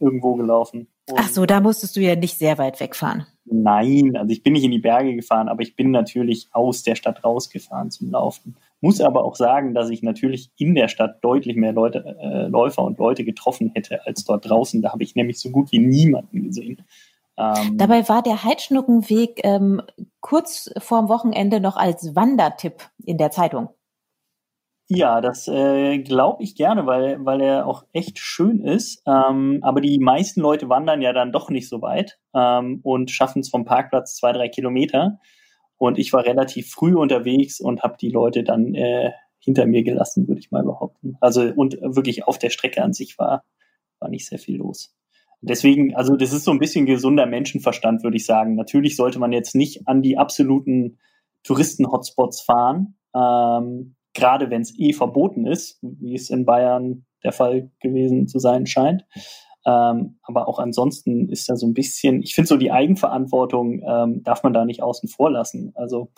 S2: irgendwo gelaufen.
S5: Und Ach so, da musstest du ja nicht sehr weit wegfahren.
S2: Nein, also ich bin nicht in die Berge gefahren, aber ich bin natürlich aus der Stadt rausgefahren zum Laufen. Muss aber auch sagen, dass ich natürlich in der Stadt deutlich mehr Leute, äh, Läufer und Leute getroffen hätte als dort draußen. Da habe ich nämlich so gut wie niemanden gesehen.
S5: Ähm, Dabei war der Heidschnuckenweg ähm, kurz vorm Wochenende noch als Wandertipp in der Zeitung.
S2: Ja, das äh, glaube ich gerne, weil, weil er auch echt schön ist. Ähm, aber die meisten Leute wandern ja dann doch nicht so weit ähm, und schaffen es vom Parkplatz zwei, drei Kilometer. Und ich war relativ früh unterwegs und habe die Leute dann äh, hinter mir gelassen, würde ich mal behaupten. Also und wirklich auf der Strecke an sich war, war nicht sehr viel los. Deswegen, also das ist so ein bisschen gesunder Menschenverstand, würde ich sagen. Natürlich sollte man jetzt nicht an die absoluten Touristen-Hotspots fahren, ähm, gerade wenn es eh verboten ist, wie es in Bayern der Fall gewesen zu sein scheint. Ähm, aber auch ansonsten ist da so ein bisschen, ich finde so die Eigenverantwortung ähm, darf man da nicht außen vor lassen. Also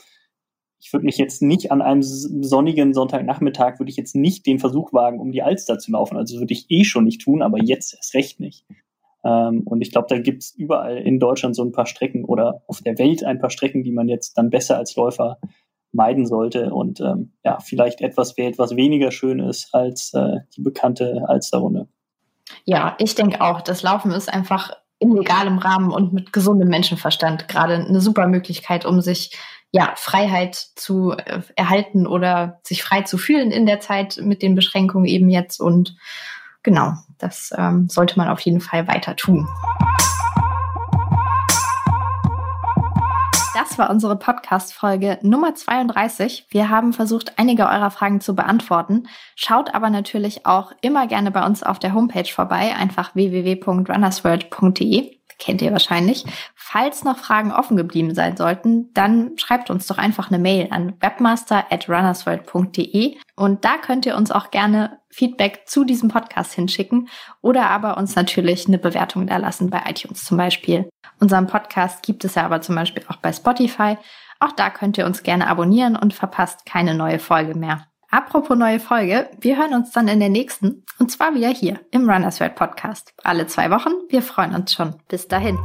S2: ich würde mich jetzt nicht an einem sonnigen Sonntagnachmittag würde ich jetzt nicht den Versuch wagen, um die Alster zu laufen. Also würde ich eh schon nicht tun, aber jetzt erst recht nicht. Ähm, und ich glaube, da gibt es überall in Deutschland so ein paar Strecken oder auf der Welt ein paar Strecken, die man jetzt dann besser als Läufer meiden sollte und ähm, ja, vielleicht etwas, wer etwas weniger schön ist als äh, die bekannte Alsterrunde.
S3: Ja, ich denke auch, das Laufen ist einfach in legalem Rahmen und mit gesundem Menschenverstand gerade eine super Möglichkeit, um sich ja Freiheit zu äh, erhalten oder sich frei zu fühlen in der Zeit mit den Beschränkungen eben jetzt und genau, das ähm, sollte man auf jeden Fall weiter tun. Das war unsere Podcast-Folge Nummer 32. Wir haben versucht, einige eurer Fragen zu beantworten. Schaut aber natürlich auch immer gerne bei uns auf der Homepage vorbei, einfach www.runnersworld.de kennt ihr wahrscheinlich. Falls noch Fragen offen geblieben sein sollten, dann schreibt uns doch einfach eine Mail an webmaster at runnersworld.de und da könnt ihr uns auch gerne Feedback zu diesem Podcast hinschicken oder aber uns natürlich eine Bewertung da lassen bei iTunes zum Beispiel. Unseren Podcast gibt es ja aber zum Beispiel auch bei Spotify. Auch da könnt ihr uns gerne abonnieren und verpasst keine neue Folge mehr. Apropos neue Folge, wir hören uns dann in der nächsten und zwar wieder hier im Runners World Podcast. Alle zwei Wochen. Wir freuen uns schon. Bis dahin.